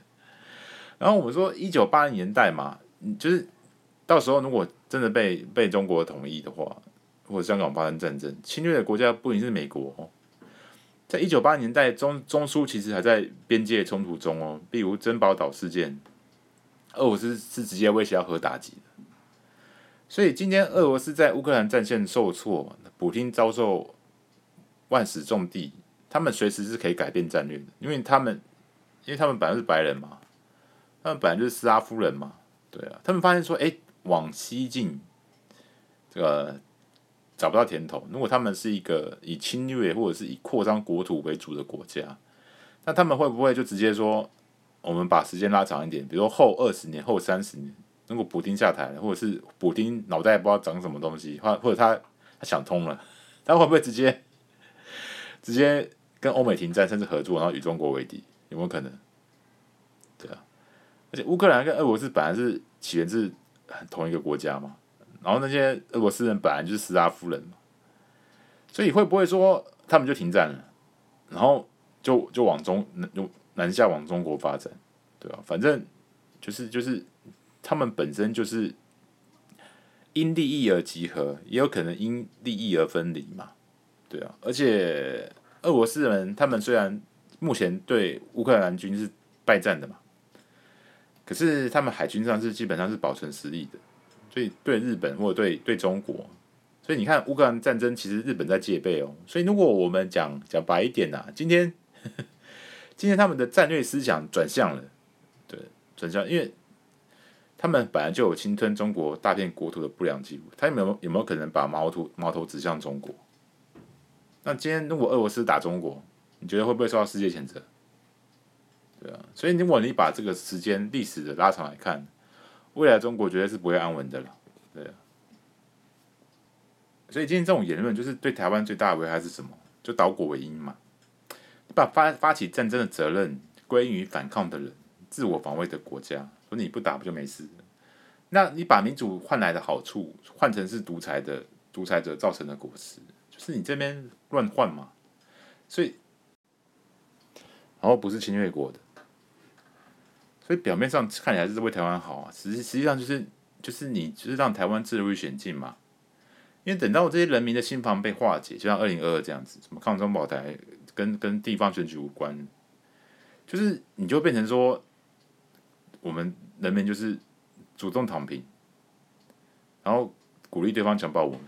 然后我们说一九八零年代嘛，就是到时候如果真的被被中国统一的话，或者香港发生战争，侵略的国家不仅是美国哦，在一九八零年代中中苏其实还在边界冲突中哦，比如珍宝岛事件，俄罗斯是直接威胁要核打击的。所以今天俄罗斯在乌克兰战线受挫，普京遭受万死重地，他们随时是可以改变战略的，因为他们，因为他们本来是白人嘛，他们本来就是斯拉夫人嘛，对啊，他们发现说，哎，往西进，这个找不到甜头。如果他们是一个以侵略或者是以扩张国土为主的国家，那他们会不会就直接说，我们把时间拉长一点，比如说后二十年、后三十年？如果普丁下台了，或者是普丁脑袋不知道长什么东西，或或者他他想通了，他会不会直接直接跟欧美停战，甚至合作，然后与中国为敌？有没有可能？对啊，而且乌克兰跟俄罗斯本来是起源自同一个国家嘛，然后那些俄罗斯人本来就是斯拉夫人嘛，所以会不会说他们就停战了，然后就就往中就南下往中国发展？对啊，反正就是就是。他们本身就是因利益而集合，也有可能因利益而分离嘛，对啊。而且俄罗斯人他们虽然目前对乌克兰军是败战的嘛，可是他们海军上是基本上是保存实力的，所以对日本或者对对中国，所以你看乌克兰战争其实日本在戒备哦。所以如果我们讲讲白一点呐、啊，今天 今天他们的战略思想转向了，对，转向，因为。他们本来就有侵吞中国大片国土的不良记录，他有没有有没有可能把矛头矛头指向中国？那今天如果俄罗斯打中国，你觉得会不会受到世界谴责？对啊，所以如果你把这个时间历史的拉长来看，未来中国绝对是不会安稳的了。对，所以今天这种言论就是对台湾最大的危害是什么？就倒果为因嘛，把发发起战争的责任归于反抗的人，自我防卫的国家。说你不打不就没事？那你把民主换来的好处换成是独裁的独裁者造成的果实，就是你这边乱换嘛。所以，然后不是侵略国的，所以表面上看起来是为台湾好啊，实际实际上就是就是你就是让台湾自入险境嘛。因为等到这些人民的心防被化解，就像二零二二这样子，什么抗中保台跟跟地方选举无关，就是你就变成说。我们人民就是主动躺平，然后鼓励对方强暴我们，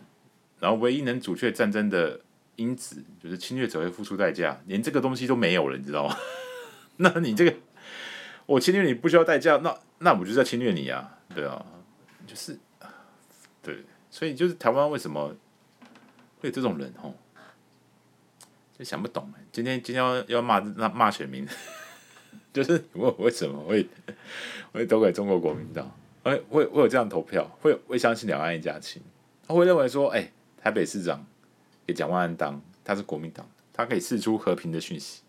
然后唯一能阻却战争的因子就是侵略者会付出代价，连这个东西都没有了，你知道吗？那你这个我侵略你不需要代价，那那我就是在侵略你啊，对啊，就是对，所以就是台湾为什么会有这种人哦，就想不懂，今天今天要要骂那骂选民。就是我为什么会 会投给中国国民党？会会会有这样投票？会会相信两岸一家亲？他会认为说，哎、台北市长给蒋万安当，他是国民党，他可以释出和平的讯息。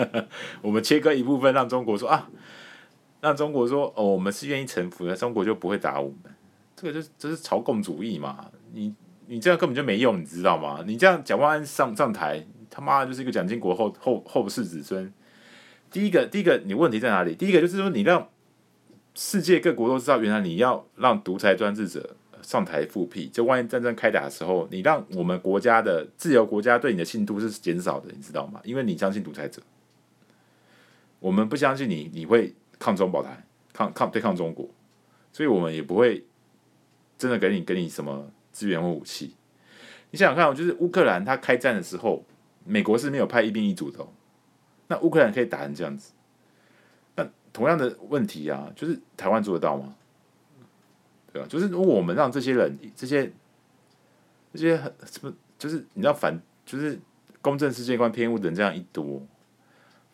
我们切割一部分，让中国说啊，让中国说哦，我们是愿意臣服的，中国就不会打我们。这个就是这是朝贡主义嘛？你你这样根本就没用，你知道吗？你这样蒋万安上上台，他妈的就是一个蒋经国后后后世子孙。第一个，第一个，你问题在哪里？第一个就是说，你让世界各国都知道，原来你要让独裁专制者上台复辟，就万一战争开打的时候，你让我们国家的自由国家对你的信度是减少的，你知道吗？因为你相信独裁者，我们不相信你，你会抗中保台，抗抗对抗中国，所以我们也不会真的给你给你什么资源或武器。你想想看，就是乌克兰他开战的时候，美国是没有派一兵一卒的。那乌克兰可以打成这样子，那同样的问题啊，就是台湾做得到吗？对吧？就是如果我们让这些人、这些、这些很什么，就是你知道反，就是公正世界观偏误的人这样一多，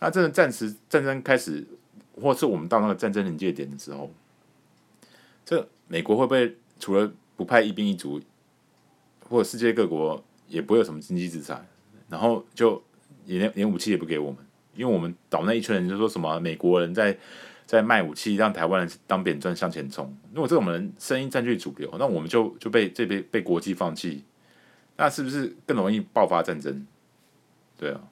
那真的暂时战争开始，或是我们到那个战争临界点的时候，这美国会不会除了不派一兵一卒，或者世界各国也不会有什么经济制裁，然后就也连连武器也不给我们？因为我们岛内一群人就说什么美国人在在卖武器，让台湾人当扁砖向前冲。如果这种人声音占据主流，那我们就就被这边被国际放弃，那是不是更容易爆发战争？对啊。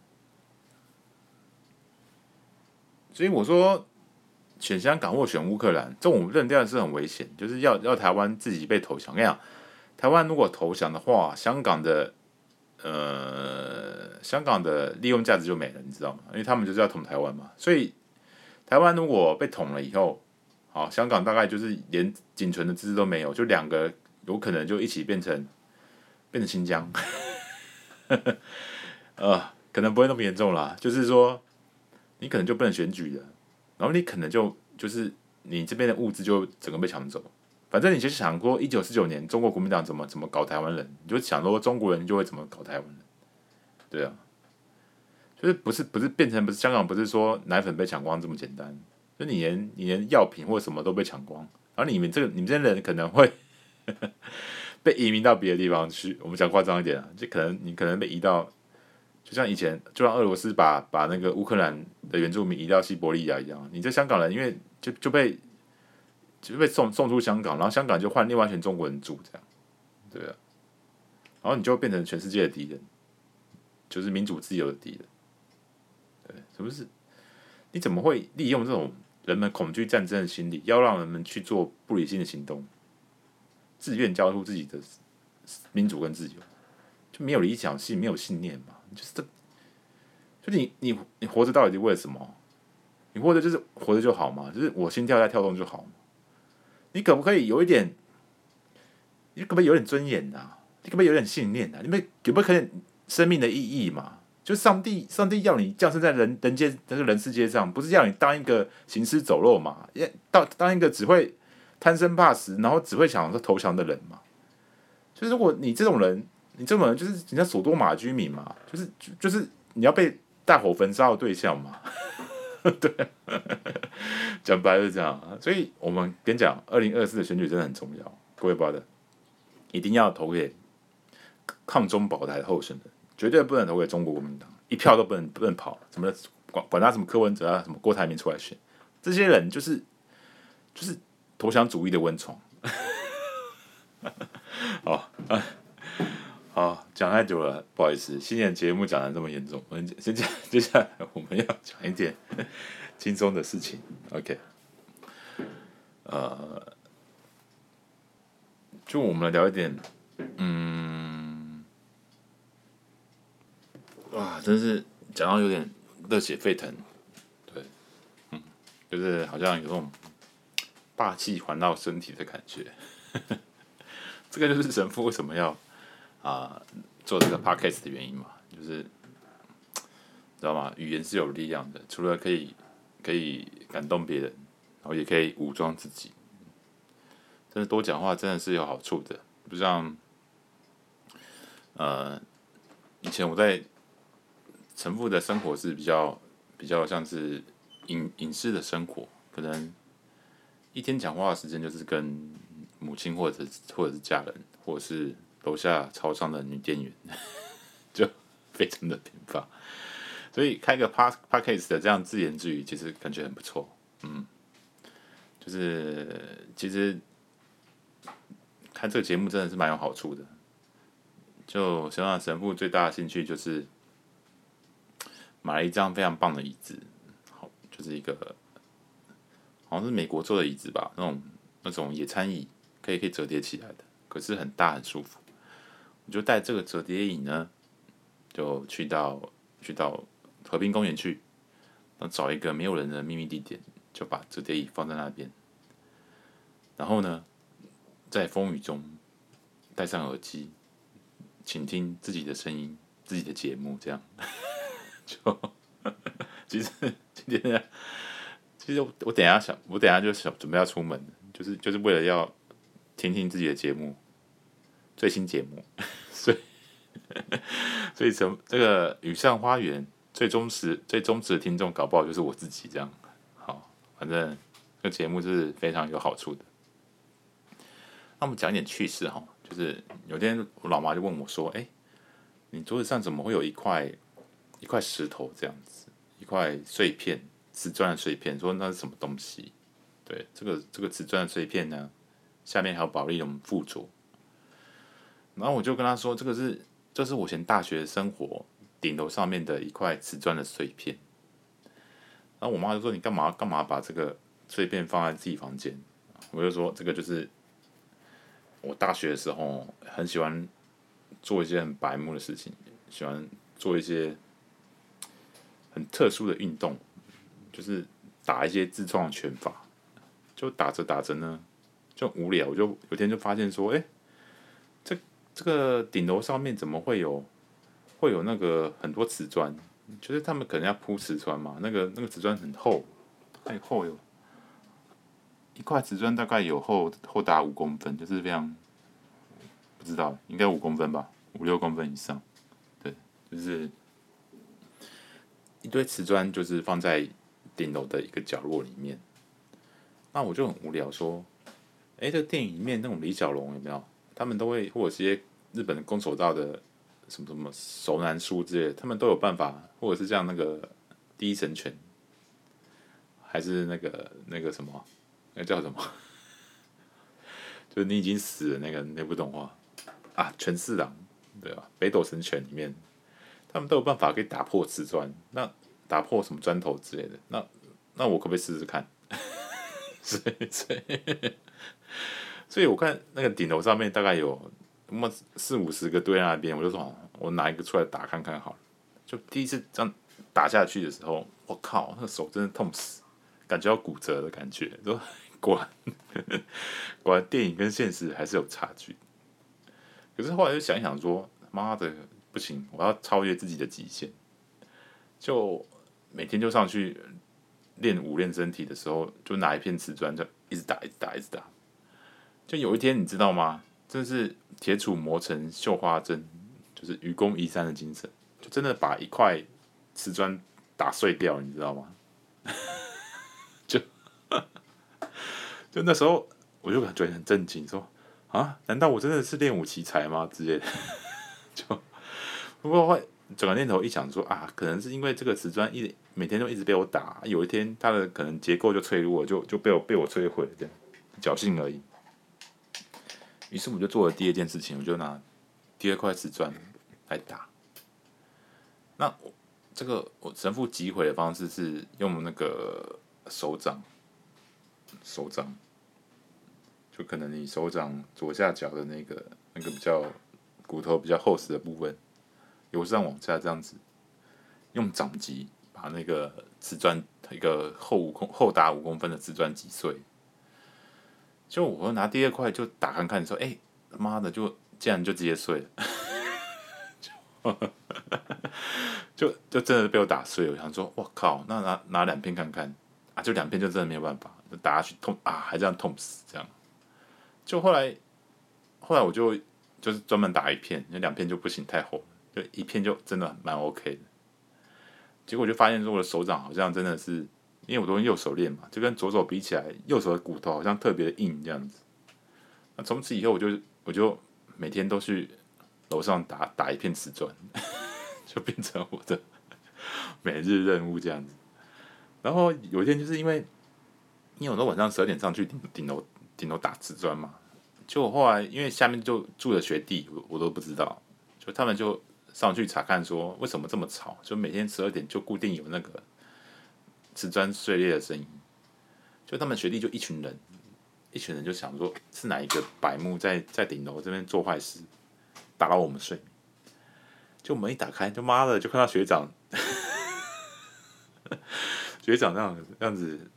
所以我说，选香港或选乌克兰，这种认定是很危险，就是要要台湾自己被投降。我跟你讲，台湾如果投降的话，香港的呃香港的利用价值就没了，你知道吗？因为他们就是要统台湾嘛。所以台湾如果被捅了以后，好，香港大概就是连仅存的自治都没有，就两个有可能就一起变成变成新疆。呃，可能不会那么严重啦，就是说。你可能就不能选举了，然后你可能就就是你这边的物资就整个被抢走。反正你就想过一九四九年中国国民党怎么怎么搞台湾人，你就想说中国人就会怎么搞台湾人。对啊，就是不是不是变成不是香港不是说奶粉被抢光这么简单，就你连你连药品或什么都被抢光，然后你们这个你们这些人可能会 被移民到别的地方去。我们讲夸张一点啊，就可能你可能被移到。就像以前，就像俄罗斯把把那个乌克兰的原住民移到西伯利亚一样，你这香港人因为就就被就被送送出香港，然后香港就换另外一群中国人住，这样，对啊，然后你就变成全世界的敌人，就是民主自由的敌人，不是？你怎么会利用这种人们恐惧战争的心理，要让人们去做不理性的行动，自愿交出自己的民主跟自由，就没有理想性，没有信念嘛？就是这，就你你你活着到底是为了什么？你活着就是活着就好嘛，就是我心跳在跳动就好。你可不可以有一点？你可不可以有点尊严呐？你可不可以有点信念呐？你们可不可以生命的意义嘛？就上帝上帝要你降生在人人间这个人世界上，不是要你当一个行尸走肉嘛？也当当一个只会贪生怕死，然后只会想着投降的人嘛？就是如果你这种人。你这种人就是人家索多玛居民嘛，就是就是你要被大火焚烧的对象嘛，对，讲白了是这样，所以我们跟你讲，二零二四的选举真的很重要，各位爸的，一定要投给抗中保台的候选人，绝对不能投给中国国民党，一票都不能不能跑，什么管管他什么柯文哲啊，什么郭台铭出来选，这些人就是就是投降主义的温床，好啊。好，讲太久了，不好意思。新年节目讲的这么严重，我们先讲，接下来我们要讲一点轻松的事情。OK，呃，就我们来聊一点，嗯，哇，真是讲到有点热血沸腾，对，嗯，就是好像有种霸气环绕身体的感觉。这个就是神父为什么要。啊，做这个 podcast 的原因嘛，就是知道吗？语言是有力量的，除了可以可以感动别人，然后也可以武装自己。但是多讲话真的是有好处的，不像呃，以前我在神父的生活是比较比较像是隐隐士的生活，可能一天讲话的时间就是跟母亲或者或者是家人，或者是。楼下超商的女店员，就非常的频繁，所以开个 podcast 的这样自言自语，其实感觉很不错。嗯，就是其实看这个节目真的是蛮有好处的。就想想神父最大的兴趣就是买了一张非常棒的椅子，好，就是一个好像是美国做的椅子吧，那种那种野餐椅，可以可以折叠起来的，可是很大很舒服。我就带这个折叠椅呢，就去到去到和平公园去，找一个没有人的秘密地点，就把折叠椅放在那边。然后呢，在风雨中戴上耳机，倾听自己的声音、自己的节目，这样。就 其实今天，其实我等一下想，我等一下就想准备要出门，就是就是为了要听听自己的节目。最新节目，所以所以从这个雨上花园最忠实、最忠实的听众，搞不好就是我自己这样。好，反正这个节目是非常有好处的。那我们讲一点趣事哈，就是有天我老妈就问我说：“哎，你桌子上怎么会有一块一块石头这样子，一块碎片，瓷砖的碎片？说那是什么东西？”对，这个这个瓷砖的碎片呢，下面还有保丽龙附着。然后我就跟他说：“这个是，这是我以前大学生活顶楼上面的一块瓷砖的碎片。”然后我妈就说：“你干嘛干嘛把这个碎片放在自己房间。我就说这个就是我大学的时候很喜欢做一些很白目的事情，喜欢做一些很特殊的运动，就是打一些自创拳法。就打着打着呢，就无聊，我就有天就发现说，哎，这这个顶楼上面怎么会有会有那个很多瓷砖？就是他们可能要铺瓷砖嘛，那个那个瓷砖很厚，太厚哟。一块瓷砖大概有厚厚达五公分，就是非常不知道，应该五公分吧，五六公分以上。对，就是一堆瓷砖，就是放在顶楼的一个角落里面。那我就很无聊，说，哎，这电影里面那种李小龙有没有？他们都会，或者是些日本的空手道的什么什么熟男书之类的，他们都有办法，或者是像那个第一神拳，还是那个那个什么，那叫什么？就是你已经死了那个那部动画啊，拳四郎，对吧？北斗神拳里面，他们都有办法可以打破瓷砖，那打破什么砖头之类的，那那我可不可以试试看？所以，所以，所以我看那个顶楼上面大概有那么四五十个堆在那边，我就说，我拿一个出来打看看好了。就第一次这样打下去的时候，我靠，那手真的痛死，感觉要骨折的感觉。说果然，果然电影跟现实还是有差距。可是后来就想一想说，妈的不行，我要超越自己的极限，就每天就上去。练武练身体的时候，就拿一片瓷砖，就一直打，一直打，一直打。就有一天，你知道吗？真是铁杵磨成绣花针，就是愚公移山的精神，就真的把一块瓷砖打碎掉，你知道吗？就 就那时候，我就感觉很震惊，说啊，难道我真的是练武奇才吗？之类的。就不过会。转个念头一想说啊，可能是因为这个瓷砖一每天都一直被我打，有一天它的可能结构就脆弱，就就被我被我摧毁了，侥幸而已。于是我就做了第二件事情，我就拿第二块瓷砖来打。那这个我神父击毁的方式是用那个手掌，手掌，就可能你手掌左下角的那个那个比较骨头比较厚实的部分。由上往下这样子，用掌击把那个瓷砖一个厚五公厚达五公分的瓷砖击碎。就我拿第二块就打看看，说：“哎、他妈的，就竟然就直接碎了，就就真的被我打碎了。”我想说：“我靠，那拿拿两片看看啊，就两片就真的没有办法，就打下去痛啊，还这样痛死这样。”就后来后来我就就是专门打一片，那两片就不行，太厚。就一片就真的蛮 OK 的，结果就发现说我的手掌好像真的是，因为我都用右手练嘛，就跟左手比起来，右手的骨头好像特别的硬这样子。那从此以后我就我就每天都去楼上打打一片瓷砖，就变成我的每日任务这样子。然后有一天就是因为，因为我都晚上十二点上去顶顶楼顶楼打瓷砖嘛，就我后来因为下面就住了学弟，我我都不知道，就他们就。上去查看，说为什么这么吵？就每天十二点就固定有那个瓷砖碎裂的声音。就他们学弟就一群人，一群人就想说，是哪一个白目在在顶楼这边做坏事，打扰我们睡。就门一打开，就妈的就看到学长，学长这样这样子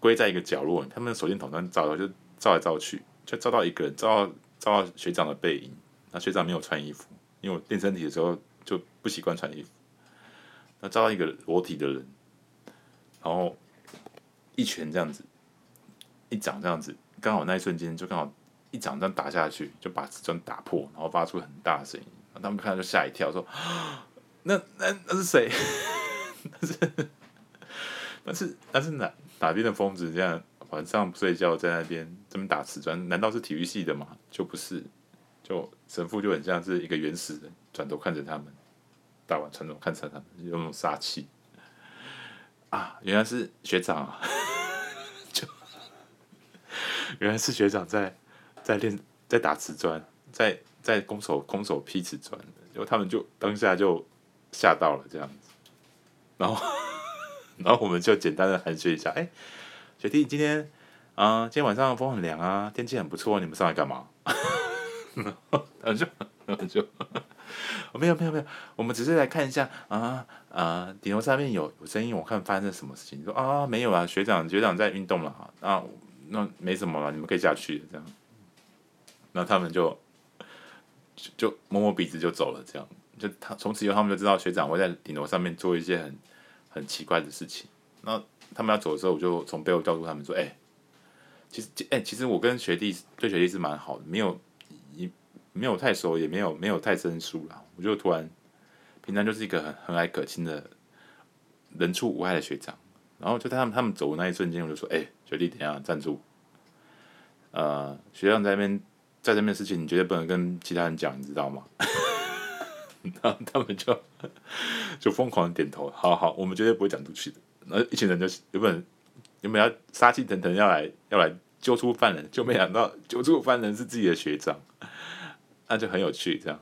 归在一个角落，他们手电筒在照，就照来照去，就照到一个人，照到照到学长的背影。那学长没有穿衣服。因为我练身体的时候就不习惯穿衣服，那照到一个裸体的人，然后一拳这样子，一掌这样子，刚好那一瞬间就刚好一掌这样打下去，就把瓷砖打破，然后发出很大的声音，他们看到就吓一跳，说：“那那那是谁？那是那是那是哪哪边的疯子？这样晚上不睡觉在那边这么打瓷砖？难道是体育系的吗？就不是。”就神父就很像是一个原始人，转头看着他们，大碗传统看着他们，有那种杀气啊！原来是学长啊，就原来是学长在在练在打瓷砖，在在空手空手劈瓷砖，就他们就当下就吓到了这样子，然后 然后我们就简单的寒暄一下，哎、学弟今天啊、今天晚上风很凉啊，天气很不错，你们上来干嘛？然后就然后就，没有没有没有，我们只是来看一下啊啊，顶楼上面有有声音，我看发生什么事情。说啊没有啊，学长学长在运动了啊，那没什么了，你们可以下去这样。然后他们就就，摸摸鼻子就走了，这样就他从此以后他们就知道学长会在顶楼上面做一些很很奇怪的事情。那他们要走的时候，我就从背后叫住他们说：“哎、其实哎、其实我跟学弟对学弟是蛮好的，没有没有太熟，也没有没有太生疏啦。我就突然平常就是一个很很蔼可亲的人畜无害的学长。然后就在他们他们走的那一瞬间，我就说：哎、学弟，等一下站住。呃，学长在那边。”在这边事情，你绝对不能跟其他人讲，你知道吗？然后他们就就疯狂的点头，好好，我们绝对不会讲出去的。然后一群人就原本原本要杀气腾腾要来要来揪出犯人，就没想到揪出犯人是自己的学长，那就很有趣这样。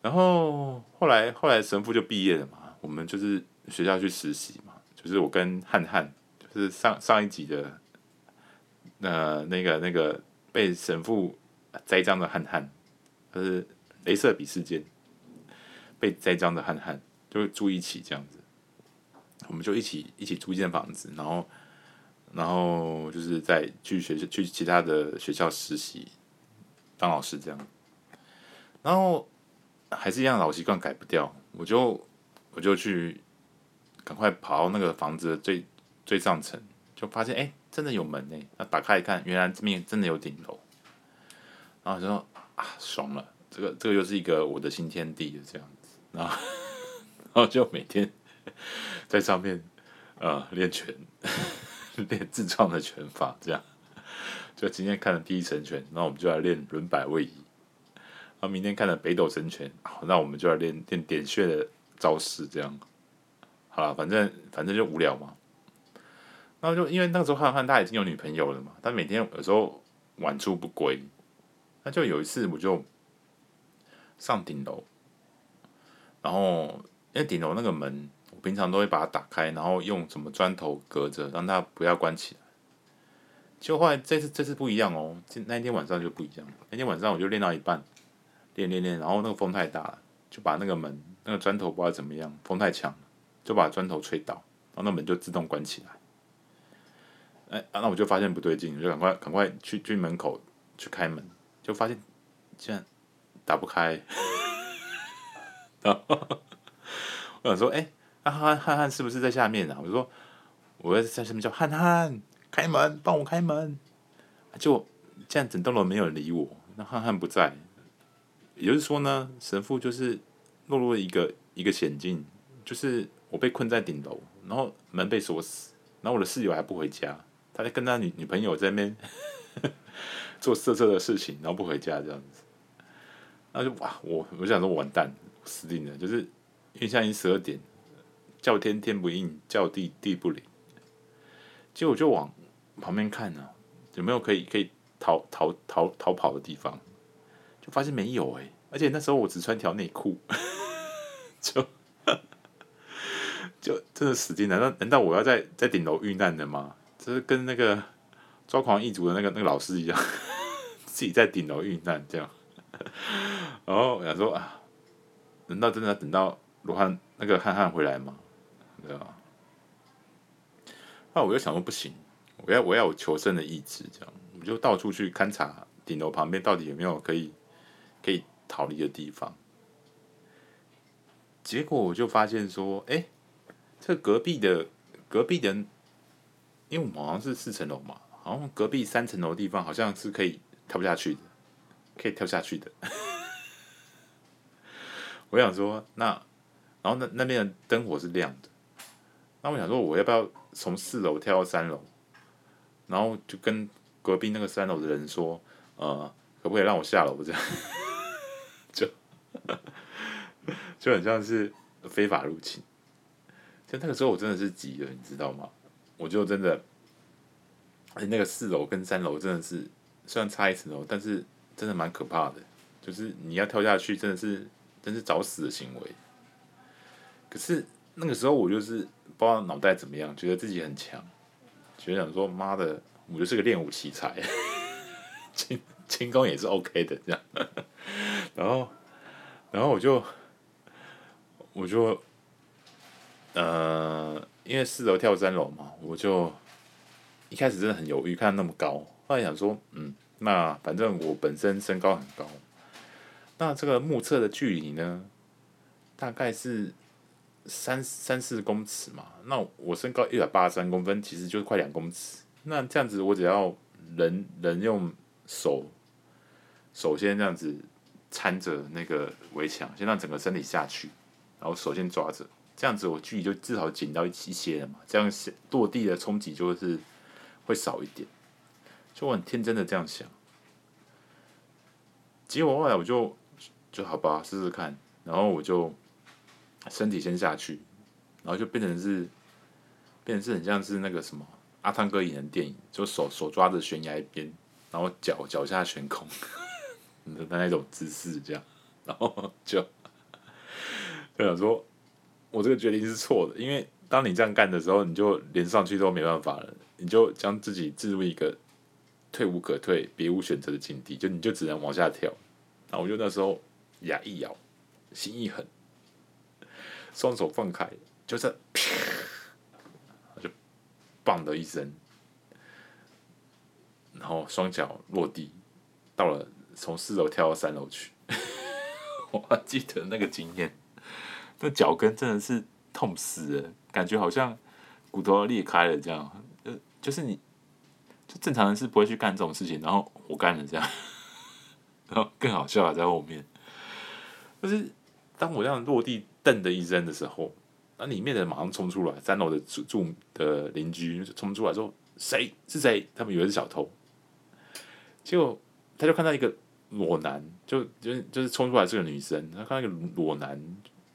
然后后来后来神父就毕业了嘛，我们就是学校去实习嘛，就是我跟汉汉，就是上上一集的呃那个那个。被神父栽赃的汉汉，就是雷射笔事件被栽赃的汉汉，就住一起这样子，我们就一起一起租一间房子，然后然后就是在去学校去其他的学校实习当老师这样，然后还是一样老习惯改不掉，我就我就去赶快跑到那个房子的最最上层，就发现哎。真的有门呢，那打开一看，原来这边真的有顶楼，然后就说啊，爽了，这个这个又是一个我的新天地这样子，然后 然后就每天在上面呃练拳，练自创的拳法，这样，就今天看了第一神拳，那我们就来练轮摆位移，然后明天看了北斗神拳，那我们就来练练点穴的招式，这样，好了，反正反正就无聊嘛。然后就因为那个时候汉汉他已经有女朋友了嘛，他每天有时候晚出不归，那就有一次我就上顶楼，然后因为顶楼那个门我平常都会把它打开，然后用什么砖头隔着，让它不要关起来。就后来这次这次不一样哦，那一天晚上就不一样。那天晚上我就练到一半，练练练，然后那个风太大了，就把那个门那个砖头不知道怎么样，风太强，就把砖头吹倒，然后那门就自动关起来。哎、那我就发现不对劲，我就赶快赶快去去门口去开门，就发现竟然打不开。然后我想说，哎、欸，汉汉汉汉是不是在下面啊？我就说，我在在下面叫汉汉开门，帮我开门。就这样，整栋楼没有人理我，那汉汉不在，也就是说呢，神父就是落入了一个一个险境，就是我被困在顶楼，然后门被锁死，然后我的室友还不回家。他在跟他女女朋友在那边 做色色的事情，然后不回家这样子，那就哇，我我想说完蛋，死定了，就是因为现在已经十二点，叫天天不应，叫地地不灵，结果就往旁边看呢、有没有可以可以逃逃逃逃跑的地方，就发现没有哎、而且那时候我只穿条内裤，就就真的死定了，难道难道我要在在顶楼遇难的吗？就是跟那个抓狂一族的那个那个老师一样，自己在顶楼遇难这样。然后我想说啊，难道真的要等到罗汉那个汉汉回来吗？对吧？那我就想说不行，我要我要有求生的意志，这样我就到处去勘察顶楼旁边到底有没有可以可以逃离的地方。结果我就发现说，哎，这隔壁的隔壁的。因为我们好像是四层楼嘛，好像隔壁三层楼地方好像是可以跳不下去的，可以跳下去的。我想说，那然后那那边的灯火是亮的，那我想说，我要不要从四楼跳到三楼？然后就跟隔壁那个三楼的人说，呃，可不可以让我下楼？这样 就 就很像是非法入侵。就那个时候，我真的是急了，你知道吗？我就真的，那个四楼跟三楼真的是，虽然差一层楼，但是真的蛮可怕的。就是你要跳下去，真的是，真是找死的行为。可是那个时候我就是不知道脑袋怎么样，觉得自己很强，觉得想说妈的，我就是个练武奇才，轻轻功也是 OK 的这样。然后，然后我就我就呃，因为四楼跳三楼嘛，我就一开始真的很犹豫，看那么高，后来想说，嗯，那反正我本身身高很高，那这个目测的距离呢，大概是。三三四公尺嘛，那我身高一百八十三公分，其实就是快两公尺。那这样子，我只要人人用手，首先这样子搀着那个围墙，先让整个身体下去，然后手先抓着，这样子我距离就至少紧到一些了嘛。这样落地的冲击就是会少一点。就我很天真的这样想，结果后来我就就好吧，试试看，然后我就。身体先下去，然后就变成是，变成是很像是那个什么阿汤哥演的电影，就手手抓着悬崖边，然后脚脚下悬空的那一种姿势，这样，然后就就想说，我这个决定是错的，因为当你这样干的时候，你就连上去都没办法了，你就将自己置入一个退无可退、别无选择的境地，就你就只能往下跳。然后我就那时候牙一咬，心一狠。双手放开，就是啪，就棒的一声，然后双脚落地，到了从四楼跳到三楼去。我还记得那个经验，那脚跟真的是痛死了，感觉好像骨头要裂开了这样。呃，就是你，就正常人是不会去干这种事情，然后我干了这样，然后更好笑了在后面，就是当我这样落地。噔的一声的时候，那里面的人马上冲出来，三楼的住住的邻居冲出来说：“谁是谁？”他们以为是小偷，结果他就看到一个裸男，就就就是冲出来是个女生，他看到一个裸男，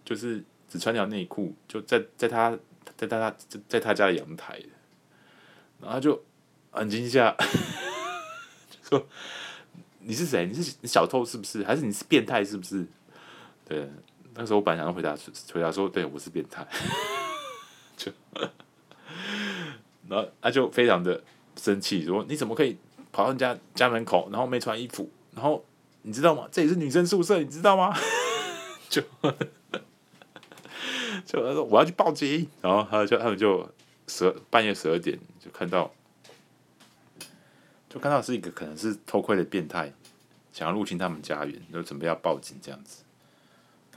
就是只穿条内裤，就在在他在他在在他家的阳台，然后就很惊吓，就说：“你是谁？你是小偷是不是？还是你是变态是不是？”对。那时候我本来想回答，回答说：“对，我是变态。”就，然后他就非常的生气，说：“你怎么可以跑到人家家门口，然后没穿衣服？然后你知道吗？这里是女生宿舍，你知道吗？” 就，就他说：“我要去报警。”然后他就他们就十二半夜十二点就看到，就看到是一个可能是偷窥的变态，想要入侵他们家园，就准备要报警这样子。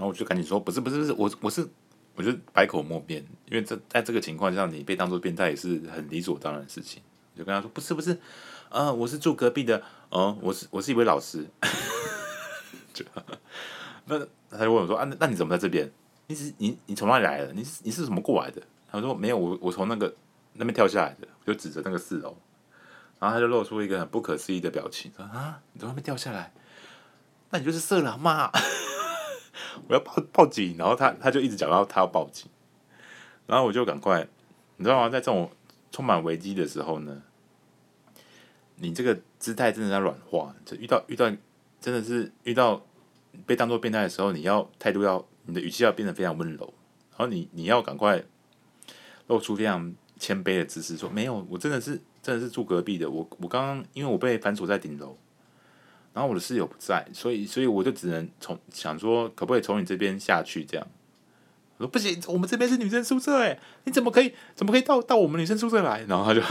然后我就赶紧说，不是不是不是，我我是，我就百口莫辩，因为这在这个情况下，你被当作变态也是很理所当然的事情。就跟他说，不是不是，啊、呃，我是住隔壁的，哦，我是我是一位老师。就那他就问我说，啊，那你怎么在这边？你是你你从哪里来的？你是你是怎么过来的？他说没有，我我从那个那边跳下来的，就指着那个四楼。然后他就露出一个很不可思议的表情，说啊，你从那边掉下来？那你就是色狼嘛？我要报报警，然后他他就一直讲到他要报警，然后我就赶快，你知道吗？在这种充满危机的时候呢，你这个姿态真的在软化，就遇到遇到真的是遇到被当作变态的时候，你要态度要你的语气要变得非常温柔，然后你你要赶快露出非常谦卑的姿势，说没有，我真的是真的是住隔壁的，我我刚刚因为我被反锁在顶楼。然后我的室友不在，所以所以我就只能从想说，可不可以从你这边下去？这样我说不行，我们这边是女生宿舍，哎，你怎么可以怎么可以到到我们女生宿舍来？然后他就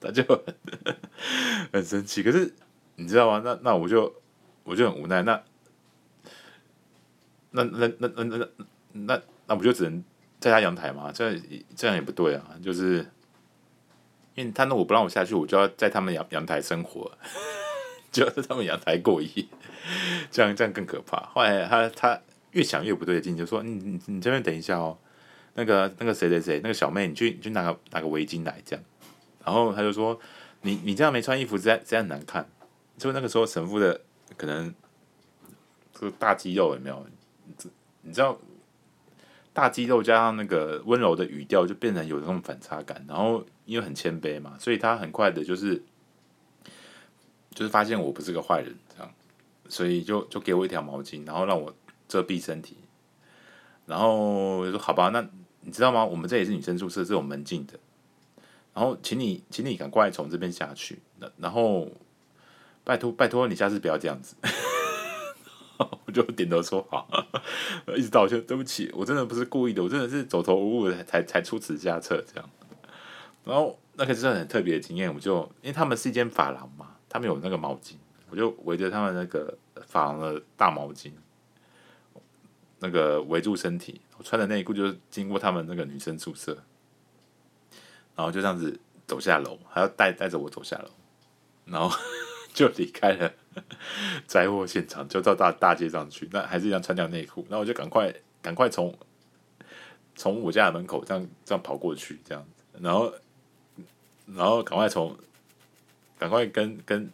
他就很，很生气。可是你知道吗？那那我就我就很无奈。那那那那那那那那不就只能在他阳台嘛？这样这样也不对啊！就是因为他那我不让我下去，我就要在他们阳阳台生活。就要在他们阳台过夜，这样这样更可怕。后来他他越想越不对劲，就说：“你你你这边等一下哦，那个那个谁谁谁，那个小妹，你去你去拿个拿个围巾来这样。”然后他就说：“你你这样没穿衣服，这样这样难看。”就那个时候神父的可能这个大肌肉有没有？你知道大肌肉加上那个温柔的语调，就变成有那种反差感。然后因为很谦卑嘛，所以他很快的就是。就是发现我不是个坏人，这样，所以就就给我一条毛巾，然后让我遮蔽身体，然后我说好吧，那你知道吗？我们这也是女生宿舍，是有门禁的，然后请你，请你赶快从这边下去，那然后拜托拜托你下次不要这样子。我就点头说好，一直道歉，对不起，我真的不是故意的，我真的是走投无路才才才出此下策这样。然后那个是很特别的经验，我就因为他们是一间发廊嘛，他们有那个毛巾，我就围着他们那个发廊的大毛巾，那个围住身体，我穿的内裤就是经过他们那个女生宿舍，然后就这样子走下楼，还要带带着我走下楼，然后就离开了。灾祸现场就到大大街上去，那还是一样穿条内裤，那我就赶快赶快从从我家的门口这样这样跑过去，这样，然后然后赶快从赶快跟跟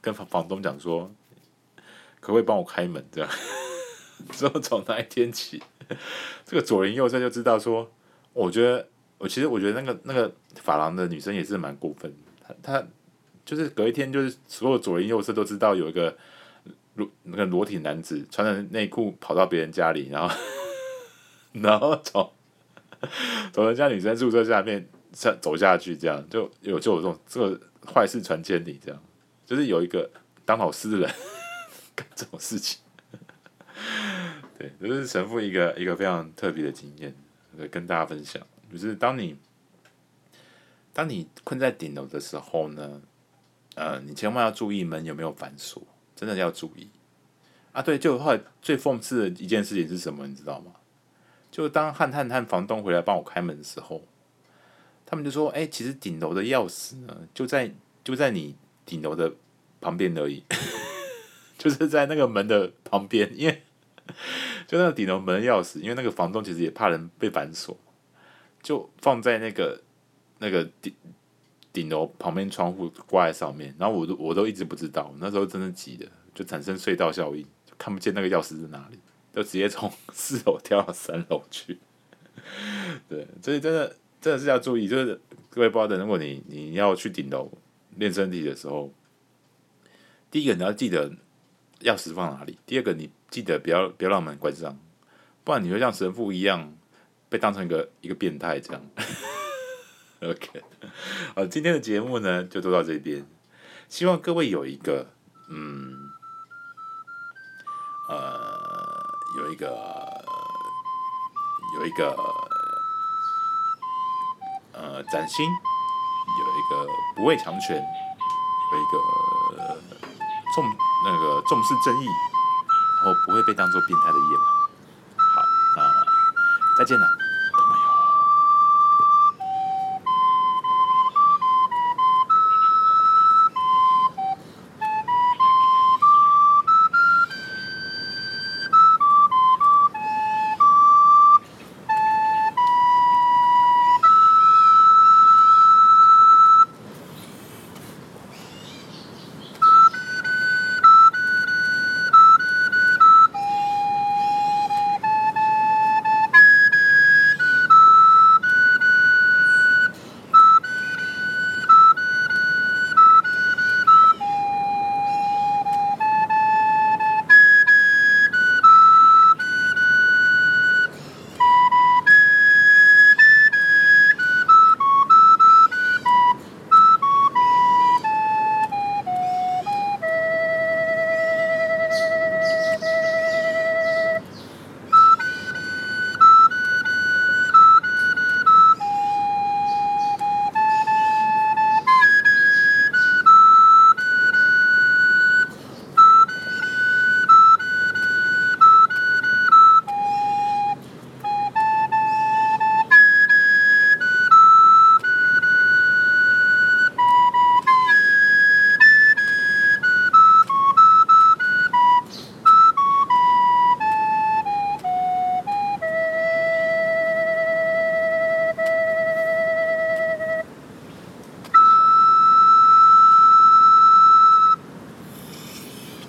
跟房房东讲说，可不可以帮我开门？这样，之后从那一天起，这个左邻右舍就知道说，我觉得我其实我觉得那个那个发廊的女生也是蛮过分，她她。就是隔一天，就是所有左邻右舍都知道有一个裸那个裸体男子穿着内裤跑到别人家里，然后 然后从从人家女生宿舍下面下走下去，这样就有就有这种这个坏事传千里，这样就是有一个当好诗人 干这种事情，对，这、是神父一个一个非常特别的经验，跟大家分享，就是当你当你困在顶楼的时候呢。呃，你千万要注意门有没有反锁，真的要注意啊！对，就后来最讽刺的一件事情是什么，你知道吗？就当汉探和房东回来帮我开门的时候，他们就说：“哎、其实顶楼的钥匙呢，就在就在你顶楼的旁边而已，就是在那个门的旁边，因为就那个顶楼门的钥匙，因为那个房东其实也怕人被反锁，就放在那个那个顶。”顶楼旁边窗户挂在上面，然后我都我都一直不知道，那时候真的急的，就产生隧道效应，就看不见那个钥匙在哪里，就直接从四楼跳到三楼去。对，所以真的真的是要注意，就是各位包的，如果你你要去顶楼练身体的时候，第一个你要记得钥匙放哪里，第二个你记得不要不要让门关上，不然你会像神父一样被当成一个一个变态这样。OK，好，今天的节目呢就做到这边，希望各位有一个，嗯，呃，有一个，有一个，崭新，有一个不畏强权，有一个重那个重视正义，然后不会被当做变态的夜晚。好，那再见了。